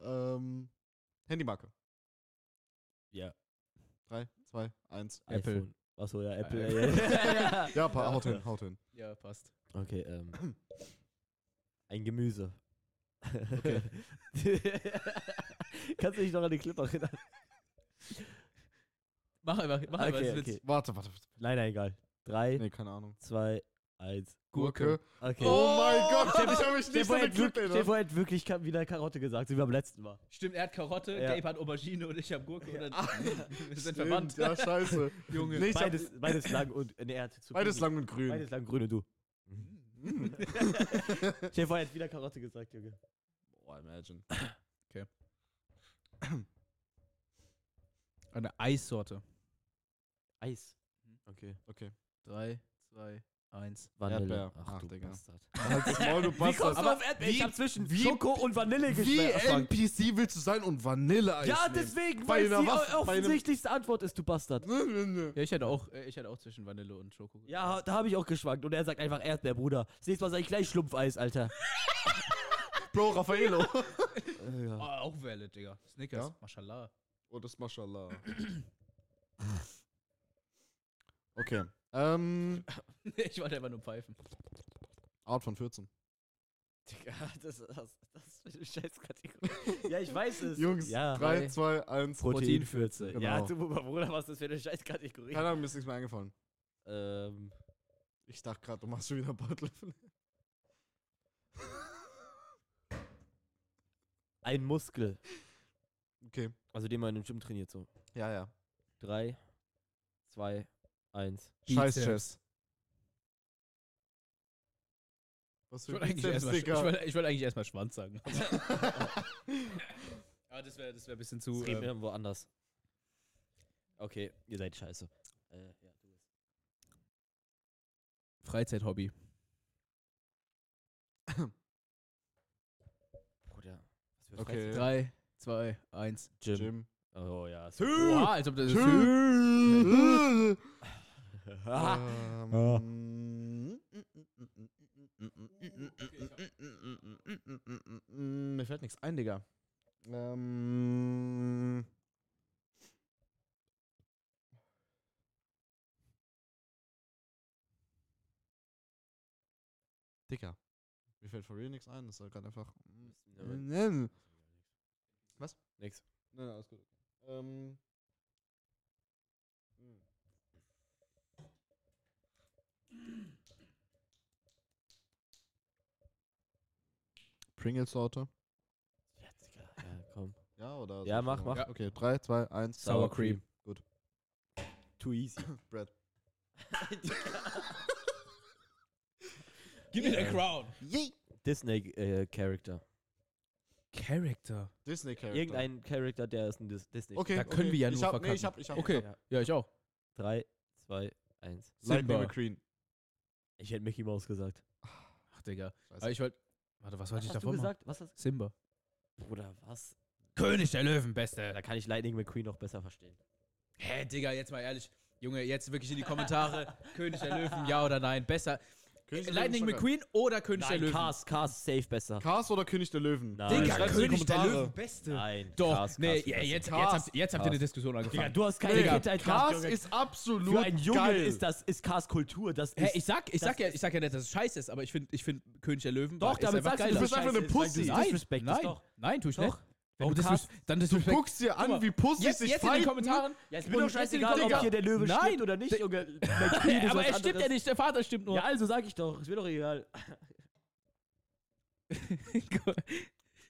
ähm, Handymarke. Ja. 3, 2, 1. Apple. iPhone. Achso, ja, Apple. Äh. <laughs> ja. Ja, pa- haut hin, haut hin. Ja, passt. Okay, ähm. Ein Gemüse. Okay. <laughs> Kannst du dich noch an den Clip erinnern? Mach einfach, mach einfach. Okay, das ist okay. Witz. Warte, warte. warte. Nein, nein, egal. Drei, Nee, keine Ahnung. zwei, eins. Gurke. Okay. Oh, mein Gott, Stell- ich habe mich nicht so mit wirklich, er hat wirklich ka- wieder Karotte gesagt, so wie beim letzten Mal. Stimmt, er hat Karotte, Ja. Gabe hat Aubergine und ich hab Gurke. Und dann, <laughs> <laughs> wir sind Stimmt, verwandt. Ja, scheiße. <laughs> Junge. Nee, ich hab, Beides, beides lang und nee, er hat Zucchini. beides lang und grün. Beides lang grün und du. Vor, er hat wieder Karotte gesagt, Junge. Boah, imagine. <coughs> Eine Eissorte. Eis. Mhm. Okay. Okay. Drei, zwei, eins. Vanille. Erdbeer. Ach, Ach, du Digga. Bastard. <laughs> Halt's Maul, du <laughs> Wie kommst Bastard. du auf Erdbeer? Ich wie- hab zwischen wie- Schoko und Vanille Wie geschmeckt. NPC willst du sein und Vanilleeis Ja, nehmen? deswegen, Bei weil es einer die was- bei einem- offensichtlichste Antwort ist, du Bastard. Nö, nö, nö. Ja, ich hätte auch, äh, ich hätte auch zwischen Vanille und Schoko. Ja, da habe ich auch geschwankt. Und er sagt einfach Erdbeer, Bruder. Das nächste Mal sag ich gleich Schlumpfeis, Alter. <laughs> Bro, Raffaello. Äh, ja. Ah, auch valid, Digga. Snickers, Ja? mashallah. Oh, das ist Mashallah. <clears throat> Okay. Ähm, <laughs> ich wollte einfach nur pfeifen. Art von 14. Digga, <laughs> das, das, das ist eine Scheißkategorie. ja, ich weiß es. Jungs, ja. 3, 2, 1. Proteinfürze. Genau. Ja, du, Bruder, was ist das für eine Scheißkategorie? Keine Ahnung, mir ist nichts mehr eingefallen. Ähm, Ich dachte gerade, du machst schon wieder Beutlöffel. ein Muskel. Okay. Also den man im Gym trainiert so. Ja, ja. Drei, zwei, eins. Scheiß. Chess. Was Ich für wollte eigentlich, Bizeps, erstmal- ich Digga. wollte, ich wollte eigentlich erstmal Schwanz sagen. Aber <laughs> <laughs> das wäre das wär ein bisschen zu. Das reden wir Ähm, irgendwo anders. Okay, ihr seid scheiße. Äh, ja, du bist. Freizeithobby. <laughs> Bruder, was für Okay. Freizeit- Drei, zwei, eins. Gym. Jim. Oh ja. Oha, als ob das. Ah. Ähm, <laughs> Mir fällt nichts ein, Digga. Ähm. Digga. Mir fällt for real nichts ein. Das ist halt gerade einfach. Nein, Nix. nein, alles gut. Ähm. Pringles-Sorte. Ja, Digga. Ja, komm. Ja, oder? Ja, ich mach, mach. Ja. Okay, 3, 2, 1. Sour Cream. Gut. Too easy. <laughs> Bread. Gib mir Ja. den Crown. Yay! Disney äh, Character. Character. Disney Character. Irgendein Charakter, der ist ein Dis Disney. Okay, Da können okay. wir ja ich nur hab, Nee, verkacken. ich hab, ich hab. Okay, Ich hab. ja, ich auch. 3, 2, 1. Lightning Simba. McQueen. Ich hätte Mickey Mouse gesagt. Ach, Digga. Scheiße. Aber ich wollte. Warte, was wollte ich hast du davor machen? gesagt? Was hast Simba. Bruder, was? König der Löwen, Beste. Da kann ich Lightning McQueen noch besser verstehen. Hä, Digga, jetzt mal ehrlich. Junge, jetzt wirklich in die Kommentare. <laughs> König der Löwen, ja oder nein? Besser. König der Lightning McQueen oder König der Nein, Löwen? Cars, Cars safe besser. geil. Cars oder König der Löwen? Nein. Digga, Schreibt's König der. Löwen, Beste. Nein. Doch, Cars, nee, Cars ja, jetzt, jetzt, Cars. habt, jetzt habt ihr eine Diskussion Digga, angefangen. du hast keine Digga, Kindheit Cars Junge. ist absolut Für einen Jungen geil. ist das ist Cars Kultur. Das ist Hä, ich sag, ich das sag ja, ich sag ja nicht, dass es scheiße ist, aber ich finde ich find König der Löwen Doch, damit einfach sagst du, geiler. Du bist dass einfach eine scheiße ist, weil Pussy. du Nein, nein, tu ich Doch. nicht. Wenn Warum du disres- Cars- dann Du guckst dir an, wie Pussys Jetzt, sich jetzt in den. Kommentaren. Ja, ist Und mir doch scheißegal, ob hier der Löwe Nein, stimmt oder nicht, Junge. <laughs> Aber er stimmt ja nicht, der Vater stimmt nur. Ja, also sag ich doch. Ist mir doch egal. <laughs>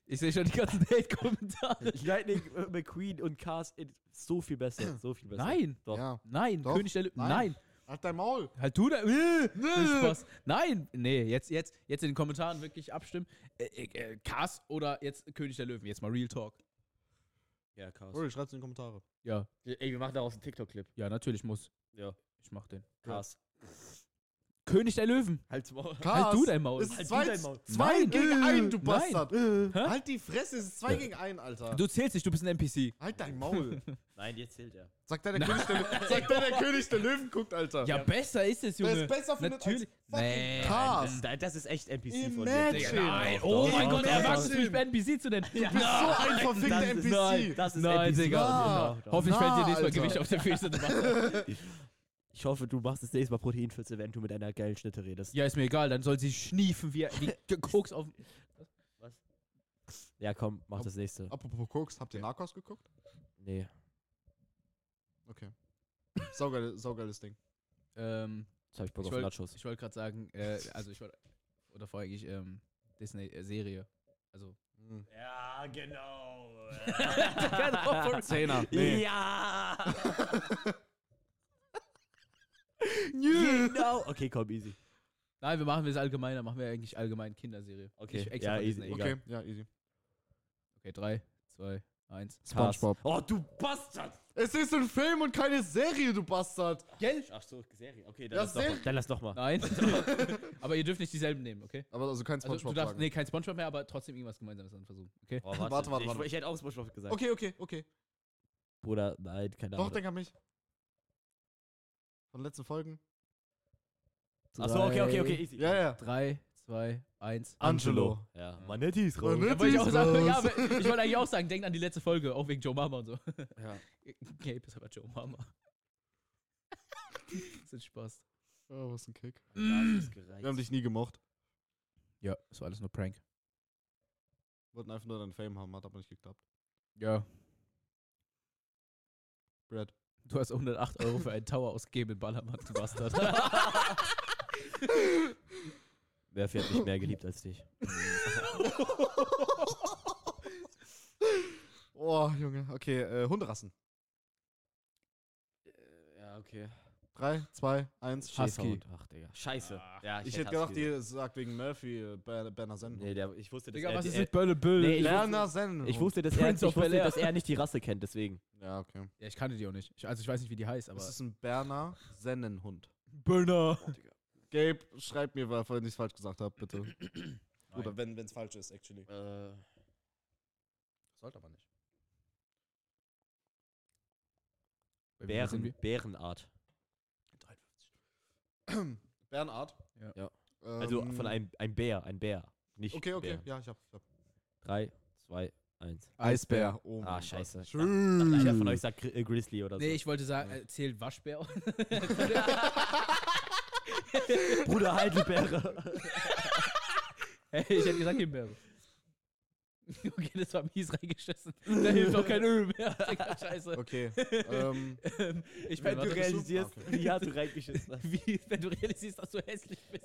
ich sehe schon die ganzen Hate-Kommentare. Lightning äh, McQueen und Cars ist so viel besser. So viel besser. Nein, Doch. Ja. nein, Doch. König der Löwen, Nein. nein. Halt dein Maul. Halt du da. Äh, nee. Nein, nee, jetzt, jetzt, jetzt in den Kommentaren wirklich abstimmen. Äh, äh, Cars oder jetzt König der Löwen. Jetzt mal Real Talk. Ja, Cars. Uri, schreib's in die Kommentare. Ja, Ey, wir machen daraus einen TikTok-Clip. ja, natürlich muss. Ja. Ich mach den. Cars. König der Löwen. Halt's Maul. Cars Halt du dein Maul. Ist Halt zwei, du dein Maul. zwei Nein. gegen Äh, einen, du nein. Bastard. Hä? Halt die Fresse, es ist zwei gegen einen, Alter. Du zählst nicht, du bist ein NPC. halt dein Maul. Nein, jetzt zählt er. Sagt der, der, <laughs> König der, sagt der, der König der Löwen guckt, Alter. Ja, besser ist es, Wer Junge. es besser findet Natürlich. als fucking Nee. Cars. Nein, das ist echt NPC von Imagine. dir. Digga, nein. Oh doch, mein Gott, er wagt es mich, NPC zu nennen. Du bist so ein verfickter Das ist- NPC. Nein. Das ist Nein, NPC. Digga. Hoffentlich fällt dir nächstes Mal. Gewicht auf der Füße. <laughs> Ich hoffe, du machst das nächste Mal Proteinpfütze, wenn du mit einer geilen Schnitte redest. Ja, ist mir egal, dann soll sie schniefen wie, wie <laughs> Koks auf. Ja, komm, mach das nächste. Apropos Koks, habt ihr Narcos geguckt? Nee. Okay. Saugeil, saugeiles Ding. Ähm, Jetzt hab ich Bock Ich auf wollt- Nachos. ich wollte gerade sagen, äh, also ich wollte, oder vorher eigentlich ähm, Disney-Serie. Also. Ja, <laughs> <laughs> genau. Zehner. Nee. Ja. <laughs> Genau. Okay, komm, easy. Nein, wir machen es allgemeiner, machen wir eigentlich allgemein Kinderserie. Okay, Ich extra ja, easy, egal. Okay, ja, easy. Okay, drei, zwei, eins. SpongeBob. Oh, du Bastard. Es ist ein Film und keine Serie, du Bastard. Gell? Ach so, Serie. Okay, dann Ja, lass doch mal. Serie. Dann lass doch mal. Nein. <laughs> aber ihr dürft nicht dieselben nehmen, okay? Aber also kein Also SpongeBob du darfst, sagen. nee, kein Spongebob mehr, aber trotzdem irgendwas Gemeinsames dann versuchen, okay? Oh, <laughs> Warte, warte, ich, warte. Ich hätte auch SpongeBob gesagt. Okay, okay, okay. Bruder, nein, keine Doch, Ahnung. denk an mich. Von letzten Folgen. Ach so, okay, okay, okay, easy. Ja, ja. Drei, zwei, eins. Angelo. Ja, Manetti ist raus. Manetti. Da wollte ich auch ist sagen, ja, ich wollte eigentlich auch sagen, denkt an die letzte Folge, auch wegen Joe Mama und so. <laughs> Ja. Gabe ist aber Joe Mama. das <laughs> ist Spaß. Oh, was ein Kick. Ja, ist gereizt. Wir haben dich nie gemocht. Ja, das war alles nur Prank. Wollten einfach nur deinen Fame haben, hat aber nicht geklappt. Ja. Brad. Du hast 108 Euro für einen Tower ausgegeben in Ballermann, du Bastard. Wer hat mich mehr geliebt als dich? oh, Junge. Okay, äh, Hunderassen. Ja, okay. 3, 2, 1. Husky. Ach, Digga. Scheiße. Ach. Ja, Ich hätte hätte gedacht, ihr sagt wegen Murphy äh, Ber- Berner Sennen. Nee, der, ich wusste, dass Digga, er, was ist mit Bölle Böll? Nee, ich Berner Sennen. ich wusste, dass er, ich Prince of wusste, Bel-Air. dass er nicht die Rasse kennt, deswegen. Ja, okay. Ja, ich kannte die auch nicht. Ich, also ich weiß nicht, wie die heißt, aber. Es ist ein Berner Sennenhund. Böllner. Gabe, schreib mir, weil ich es falsch gesagt habe, bitte. <clears throat> Oder wenn es falsch ist, actually. Äh, Sollte aber nicht. Bären, Bärenart. <clears throat> 53. Bernart. Ja. Ja. Also Ähm, von einem ein Bär, ein Bär. Nicht Okay, okay. Bär. Ja, ich hab. Ich hab. Drei, zwei, eins. Eisbär. Oh Ah, scheiße. Dachte, einer Schön. von euch sagt Gri äh, Grizzly oder so. Nee, ich wollte sagen, äh, zählt Waschbär. <laughs> Bruder Heidelbeere. <laughs> hey, ich hätte gesagt Himbeere. <laughs> Okay, das war mies reingeschissen. Da hilft auch kein Öl mehr. <laughs> <laughs> Scheiße. Okay. ähm, Ähm, ich Wenn du realisierst, realisierst, wie hart du reingeschissen hast. wie, wenn du realisierst, dass du hässlich bist.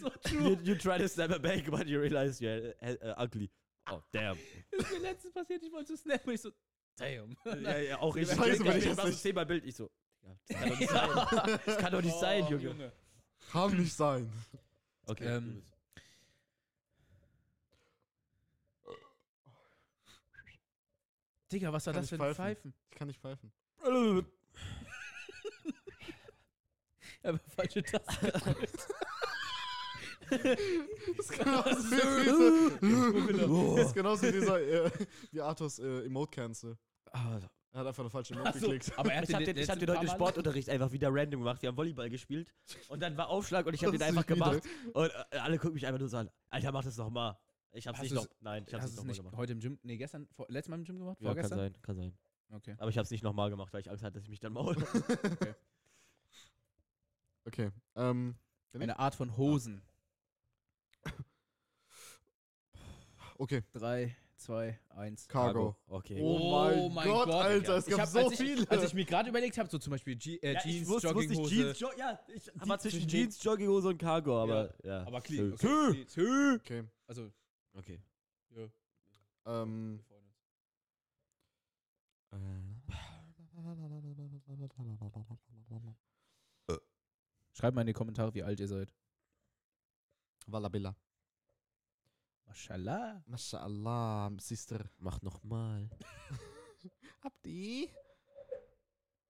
so You, true. you try to snap it back, but you realize you're uh, uh, ugly. Oh, damn. Das ist mir letztens passiert, ich wollte so snappen und ich so, damn. ja, ja, auch ich. Scheiße, ich, bin ich so nicht. zehnmal Bild. Ich so, ja, das kann doch nicht sein. Das kann doch nicht sein, Oh, Junge. kann nicht sein. Okay, Ähm, du bist- Digga, was war das ich für ein pfeifen? Pfeifen? Ich kann nicht pfeifen. <laughs> Aber falsche Taste gedrückt. Das <laughs> ist <laughs> genauso wie dieser, ist genauso wie dieser, äh, wie Arthurs äh, Emote-Cancel. Ah, Er hat einfach eine falsche Emote so. geklickt. Aber er hat Ich habe den, den, ich hab den heute Sportunterricht einfach wieder random gemacht. Wir haben Volleyball gespielt und dann war Aufschlag und ich habe Das den einfach gemacht. Und äh, alle gucken mich einfach nur so an. Alter, mach das noch mal. Ich hab's Hast nicht noch. Nein, ich hab's nicht nochmal nicht gemacht. heute im Gym, nee, gestern, vor, letztes Mal im Gym gemacht? Ja, kann sein, kann sein. Okay. Aber ich hab's nicht nochmal gemacht, weil ich Angst hatte, dass ich mich dann maul. <laughs> Okay. Ähm, Eine Art von Hosen. okay. 3, 2, 1. Cargo. Okay. Oh mein Gott, Alter, es Ich gab hab, so als ich, viele. Als ich mir gerade überlegt habe, so zum Beispiel Je äh, Ja, ich Jeans, wusste, Jogginghose. Jeans, jo ja, ich war zwischen zwischen Jeans, Jogginghose und Cargo, aber ja. aber clean. Okay. clean. okay. Also, Okay. ja. Ähm, wir freuen uns. Schreibt mal in die Kommentare, wie alt ihr seid. Wallabilla. Mashallah. Mashallah, Sister. Mach nochmal. <laughs> Abdi.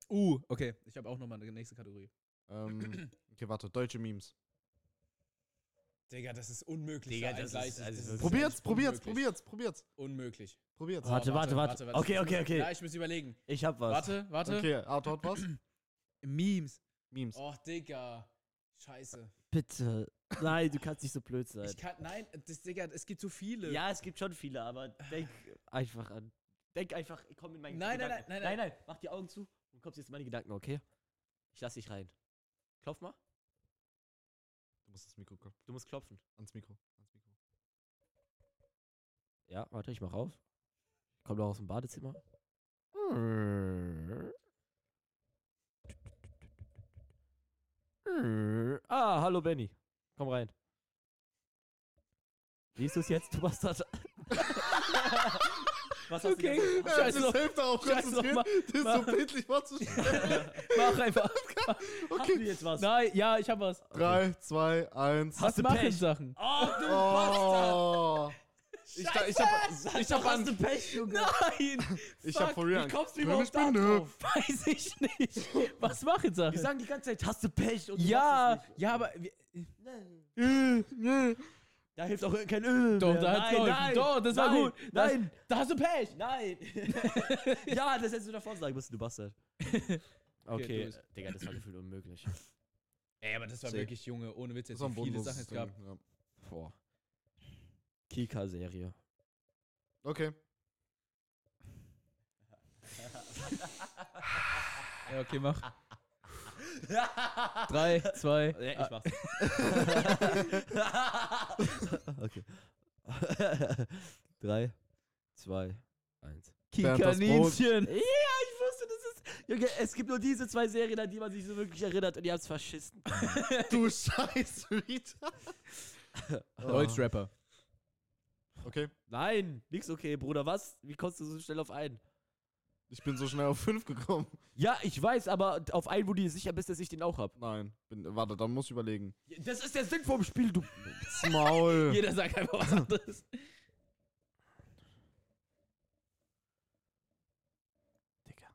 Uh, okay. Ich habe auch nochmal eine nächste Kategorie. Ähm, okay, warte. Deutsche Memes. Digga, das ist unmöglich. Digga, das ist- also Das wirklich- ist Probiert's, probiert's, unmöglich. probiert's, probiert's. Unmöglich. Probiert's. Warte, Oh, warte, warte. das Okay, okay, okay. Ja, ich muss überlegen. Ich hab was. Warte, warte. Okay, Arthur hat was? <clears throat> Memes. Memes. Och, Digga. Scheiße. Bitte. Nein, du kannst nicht so blöd sein. Ich kann, nein, das, Digga, es gibt so viele. Ja, es gibt schon viele, aber denk einfach an. Denk einfach, komm in meine Nein, nein, Gedanken. nein, nein, nein, nein. Mach die Augen zu und kommst jetzt in meine Gedanken, okay? Ich lass dich rein. Klopf mal. Du musst das Mikro klopfen. Du musst klopfen. Ans Mikro. Ans Mikro. Ja, warte, ich mach auf. Ich komm doch aus dem Badezimmer. Ah, hallo Benny. Komm rein. Siehst du es jetzt, du Bastard? <laughs> Was hast Okay. du Scheiß Scheiße, das hilft scheiß konzentrieren, noch das so Mach. bildlich vorzustellen. <laughs> Mach einfach. Hast du Okay. jetzt was? Nein, ja, ich hab was. Drei, zwei, eins. Was du Pech? Sachen? Oh, du Bastard! Oh. Ich, da, ich hab, ich hab hast an, du Pech, Junge. Nein! <laughs> ich hab for real. Wie kommst du überhaupt da drauf? <laughs> Weiß ich nicht. Was machen Sachen? Wir sagen die ganze Zeit, hast du Pech und du ja, ja, aber. wir- nicht. Da hilft auch kein Öl Doch, mehr. da hat's nein, geholfen. nein, Doch, das war nein, gut. Das- Nein, Da hast du Pech! nein. <laughs> ja, das hättest du davor sagen müssen, du Bastard. Okay, du bist- äh, Digga, das war gefühlt unmöglich. Ey, aber das war See. wirklich, Junge, ohne Witz, Das jetzt war wie viele Sachen es gab. Ja. Boah. Kika-Serie. Okay. Ja, okay, mach. <laughs> Drei, zwei. Ja, ich ah, mach's. <laughs> okay. <laughs> Drei, zwei, eins. Kikaninchen. Ja, ich wusste, das ist. Junge, es gibt nur diese zwei Serien, an die man sich so wirklich erinnert und ihr habt's verschissen. Du scheiß Rita. Deutschrapper. Okay. Nein, nix okay, Bruder. Was? Wie kommst du so schnell auf einen? Ich bin so schnell auf fünf gekommen. Ja, ich weiß, aber auf einen, wo du dir sicher bist, dass ich den auch hab. Nein. Bin, warte, dann muss ich überlegen. Das ist der Sinn vom Spiel, du. Maul. <laughs> Jeder sagt einfach was anderes. Digga.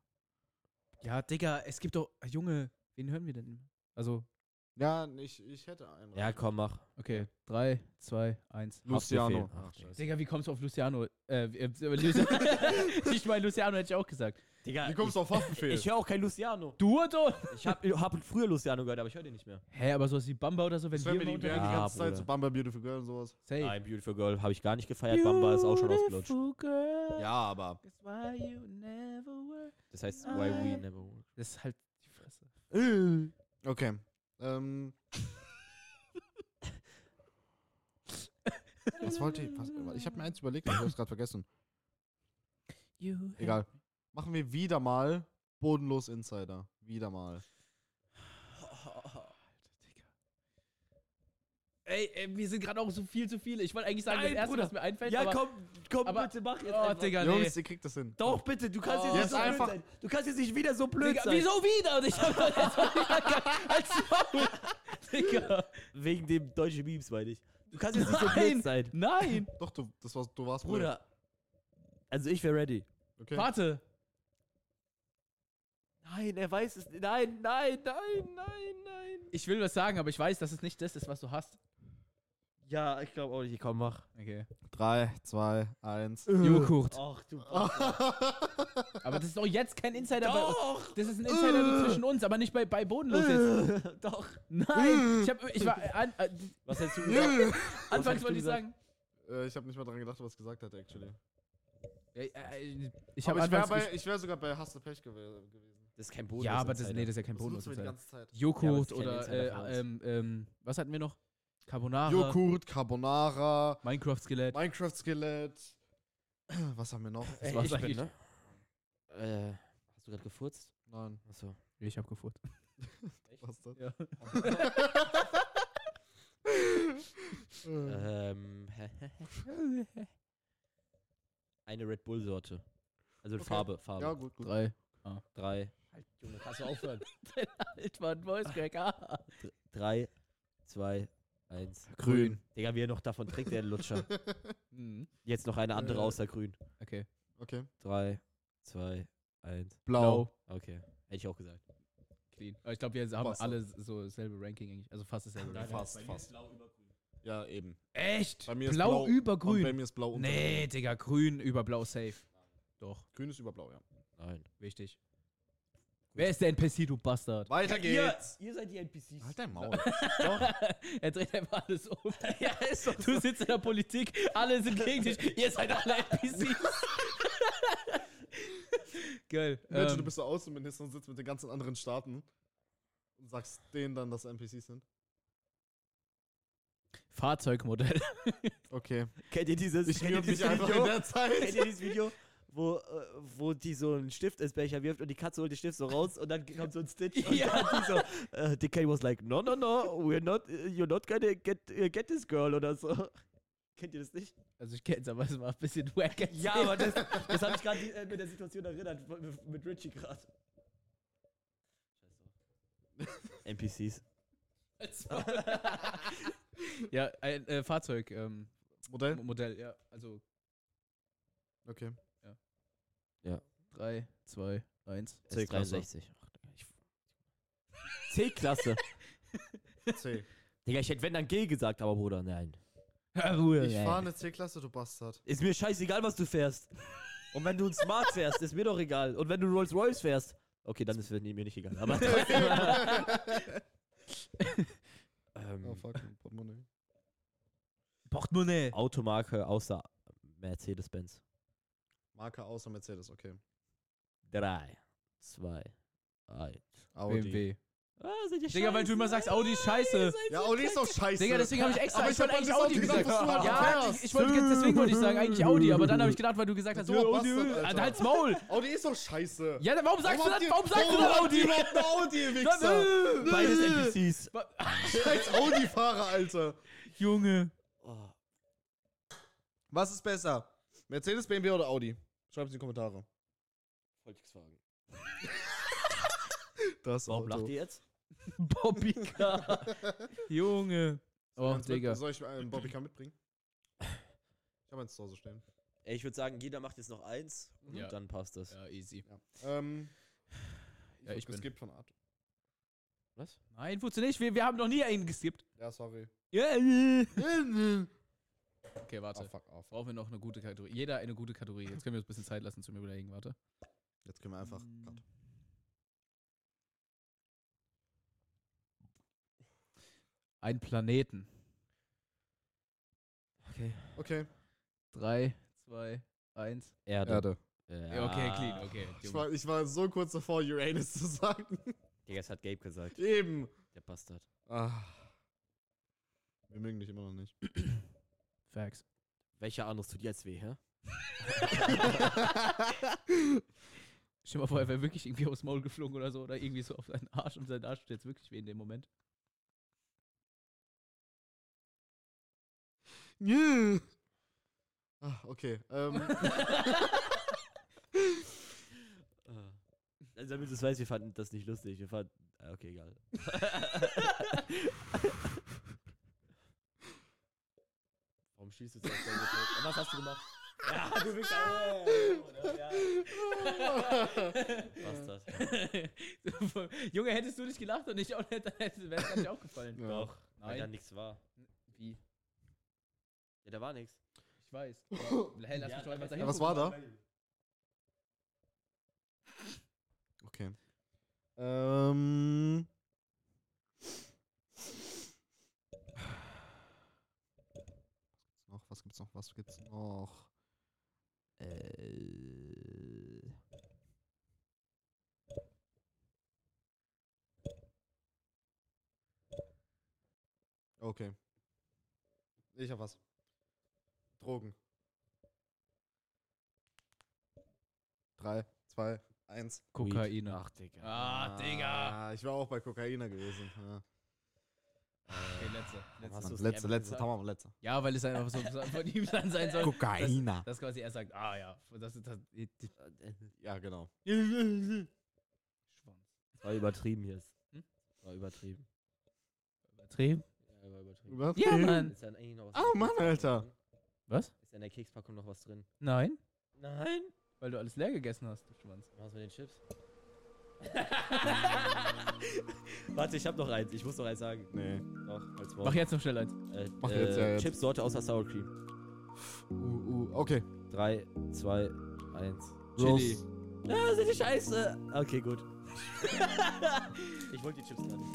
Ja, Digga, es gibt doch. Junge, wen hören wir denn? Also, Ja, ich, ich hätte einen. Ja, komm, mach. okay. Drei, zwei, eins. Luciano. Haftbefehl. Ach. Digga, wie kommst du auf Luciano? Äh, äh, Luciano. <laughs> ich meine, Luciano hätte ich auch gesagt. Digga, Wie kommst du auf Haftbefehl? ich, ich höre auch kein Luciano. Du und du? Ich hab, hab früher Luciano gehört, aber ich höre den nicht mehr. Hä, aber sowas wie Bamba oder so, wenn wir die, die Ja, ganze Zeit, so Bamba Beautiful Girl und sowas. Safe. Nein, Beautiful Girl habe ich gar nicht gefeiert. Bamba ist auch schon ausgelutscht. Beautiful Girl. Ja, aber. That's why you never were. Das heißt, why we never work. Das ist halt die Fresse. Okay. Ähm. was wollte ich? Was, ich habe mir eins überlegt, aber ich habe es gerade vergessen. You Egal. Machen wir wieder mal Bodenlos Insider. Wieder mal. Ey, ey, wir sind gerade auch so viel zu viele. Ich wollte eigentlich sagen, Nein, das erste, Bruder. was mir einfällt. Ja, aber, komm, komm, aber- bitte mach jetzt Oh, einfach. Digga, nee. Jungs, ihr kriegt das hin. Doch, bitte, du kannst Oh. jetzt nicht so einfach- blöd sein. Du kannst jetzt nicht wieder so blöd Digga, sein. wieso wieder? Und ich hab jetzt als. Digga. Wegen dem deutschen Memes, meine ich. Du kannst jetzt nicht so blöd sein. Nein. Doch, du, das war, du warst blöd. Bruder. Also ich wäre ready. Okay. Warte. Nein, er weiß es. Nein, nein, nein, nein, nein. Ich will was sagen, aber ich weiß, dass es nicht das ist, was du hast. Ja, ich glaube auch nicht. Komm, mach. Okay. 3, 2, 1. Joghurt. Ach du. <laughs> Aber das ist doch jetzt kein Insider Doch. bei Das ist ein Insider nur zwischen uns, aber nicht bei, bei Bodenlos jetzt. <laughs> Doch. Nein! Ich, hab, ich war. An, äh, Was hättest du gesagt? <laughs> anfangs wollte ich sagen. Äh, ich habe nicht mal dran gedacht, was er gesagt hat, actually. Äh, äh, ich Ich, aber ich wäre wär sogar bei Hasse Pech gew gewesen. Das ist kein Boden. ja, aber das, nee, das ist ja kein Das Bodenlos. Joghurt Ja, oder. Äh, ähm, ähm, was hatten wir noch? Carbonara. Joghurt, Carbonara, Minecraft-Skelett. Minecraft-Skelett. <clears throat> Was haben wir noch? Das war's ich bin, eigentlich. ne? Äh, hast du gerade gefurzt? Nein, Achso. Ich hab gefurzt. <laughs> was das? Ja. Äh, <laughs> Ähm. <laughs> Eine Red Bull-Sorte. Also Okay. Farbe, Farbe. ja, gut, gut. Drei. Drei. Halt, Junge, kannst du aufhören? Alt war ein Voice Crack. Ah. Drei, zwei, eins. Grün. Digga, wie er noch davon trinkt, der Lutscher. <laughs> Mhm. Jetzt noch eine andere Äh. außer grün. Okay. Okay. Drei, zwei, eins. Blau. Okay. Hätte ich auch gesagt. Clean. Aber ich glaube, wir haben Passt. alle so dasselbe Ranking eigentlich. Also fast dasselbe Ranking. fast, fast. Ja, eben. Echt? Bei mir blau, ist blau über Und bei grün. mir ist blau unter Nee, grün. Digga, grün über blau safe. Doch, Grün ist über blau, ja. Nein. wichtig. Wer ist der NPC, du Bastard? Weiter geht's. Ihr seid die NPCs. Halt dein Maul. <laughs> er dreht einfach alles um. <laughs> ja, ist so. Du sitzt in der Politik, alle sind gegen dich, ihr seid alle NPCs. <laughs> Geil. Mensch, du Ähm, bist so Außenminister und sitzt mit den ganzen anderen Staaten und sagst denen dann, dass NPCs sind. Fahrzeugmodell. Okay. Kennt ihr dieses, Ich kennt ihr dieses einfach in Video? der Zeit. Kennt ihr dieses Video, wo, äh, wo die so einen Stift ins Becher wirft und die Katze holt den Stift so raus und dann kommt so ein Stitch und <laughs> Ja. dann die so, äh, DK was like, no, no, no, we're not, uh, you're not gonna get, uh, get this girl oder so. <laughs> Kennt ihr das nicht? Also ich kenn's, aber es war ein bisschen wack. <laughs> Ja, aber das, das habe ich gerade äh, mit der Situation erinnert, mit, mit Richie gerade. NPCs. ja, ein äh, Fahrzeug, ähm, Modell? Modell, ja. Also Okay. 3, 2, 1. C-Klasse. S63. Ach, Digga, ich- <laughs> C-Klasse. C. Digga, ich hätte wenn dann G gesagt, aber Bruder, nein. Ich fahre eine C-Klasse, du Bastard. Ist mir scheißegal, was du fährst. Und wenn du ein Smart fährst, ist mir doch egal. Und wenn du Rolls Royce fährst, okay, dann ist mir nicht egal. Aber <laughs> ähm, Oh fuck, Portemonnaie. Portemonnaie. Automarke außer Mercedes-Benz. Marke außer Mercedes, okay. Drei, zwei, eins. Audi. BMW. Ah, seid ihr Digga, weil du immer sagst, Audi ist scheiße. Ja, Audi ist doch scheiße. Digga, deswegen habe ich extra, Aber ich wollte eigentlich Audi gesagt, gesagt. was du halt Ja, ich, ich wollte, deswegen wollte ich sagen, eigentlich Audi, aber dann habe ich gedacht, weil du gesagt hast, Du oh, Audi, Alter. Halt's Maul. Audi ist doch scheiße. Ja, dann warum sagst du habt das? ihr- Warum sagst du warum dann habt Audi? eine Audi, Wichser? Beides NPCs. Scheiß Audi-Fahrer, Alter. Junge. Oh, Was ist besser? Mercedes, BMW oder Audi? Schreibt es in die Kommentare. Volkswagen. <laughs> Das Warum lacht ihr jetzt? <laughs> Bobby Car. <laughs> Junge. Oh, mit- Digga. Soll ich einen Bobbycar mitbringen? Ich habe eins zu Hause stehen. Ey, ich würde sagen, jeder macht jetzt noch eins und Ja. dann passt das. Ja, easy. Ja. Ähm, Ja, ich bin- Es gibt von Art. Was? Nein, wozu nicht? Wir, wir haben noch nie einen geskippt. Ja, sorry. Okay, warte. fuck off. Brauchen wir noch eine gute Kategorie. Jeder eine gute Kategorie. Jetzt können wir uns ein bisschen Zeit lassen zum Überlegen, warte. Jetzt können wir einfach. Mm. Cut. Ein Planeten. Okay. Okay. Drei, zwei, eins. Erde. Erde. Ja, okay, clean, okay. Ich war, ich war so kurz davor, Uranus zu sagen. Digga, das hat Gabe gesagt. Eben. Der Bastard. Ah. Wir mögen dich immer noch nicht. <clears throat> Facts. Welcher Anus tut jetzt weh, hä? <laughs> Stell dir mal vor, er wäre wirklich irgendwie aufs Maul geflogen oder so. Oder irgendwie so auf seinen Arsch und sein Arsch tut jetzt wirklich weh in dem Moment. Yeah. Ah, okay. Ähm, <laughs> Also damit du es weißt, wir fanden das nicht lustig. Wir fanden. ah, Okay, egal. <laughs> Warum schießt du jetzt auf Bild? <laughs> Was hast du gemacht? Ja, du bist ja. <laughs> Bastard. <laughs> Junge, hättest du nicht gelacht und ich auch nicht, dann wäre es gar nicht aufgefallen. Ja. Doch, weil Nein. da nichts war. Wie? Ja, da war nichts. Ich weiß. Hey, lass mich doch einfach dahin. Ja, was war da? Okay. Ähm. Was gibt's noch? Was gibt's noch? Äh. Okay. Ich hab was. Drogen. 3, 2, 1. Kokain. Ach, Digga. Ah, Digga. Ich war auch bei Kokainer gewesen. Ja. Okay, letzte. Letzte. letzte, letzte, gesagt? Tamam, letzte. Ja, weil es einfach so <laughs> von ihm dann sein soll. Kokainer. Das quasi er sagt, ah ja, das ist das. Ja, genau. Schwanz. War übertrieben jetzt. Hm? War übertrieben. Übertrieben? Ja, war übertrieben. Ja, Mann. Ist da eigentlich noch was Oh, Mann, Alter. drin? Was? Ist in der Kekspackung noch was drin? Nein? Nein. Weil du alles leer gegessen hast, du Schwanz. Was mit den Chips? <laughs> Warte, ich hab noch eins. Ich muss noch eins sagen. Nee. Noch, als Mach Wort. jetzt noch schnell eins. Äh, Mach äh, jetzt, ja, jetzt. Chips-Sorte außer Sour Cream. Uh, uh, okay. 3, 2, 1. Chili. Ja, sind die scheiße. Okay, gut. <laughs> ich wollte die Chips gar nicht.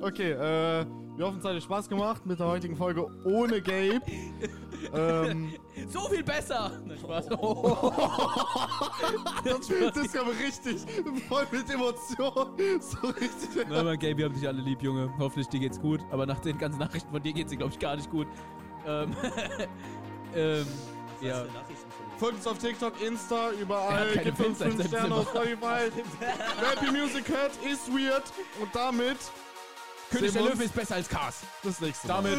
<laughs> okay, äh, wir hoffen, es hat euch Spaß gemacht mit der heutigen Folge ohne Gabe. <laughs> ähm, So viel besser! Na, Spaß. <laughs> das, das ist aber richtig voll mit Emotion. So richtig. Na, mein Gabe, wir haben dich alle lieb, Junge. Hoffentlich dir geht's gut. Aber nach den ganzen Nachrichten von dir geht's dir, glaube ich, gar nicht gut. Ähm, ähm, ja. Folgt uns auf TikTok, Insta, Er überall. hat keine Gebt uns Fenster in 5 seinem Sterne auf. Spotify. Rappy Music hört ist weird. Und damit König der Löwe ist besser als Cars. das nächste Mal. Damit.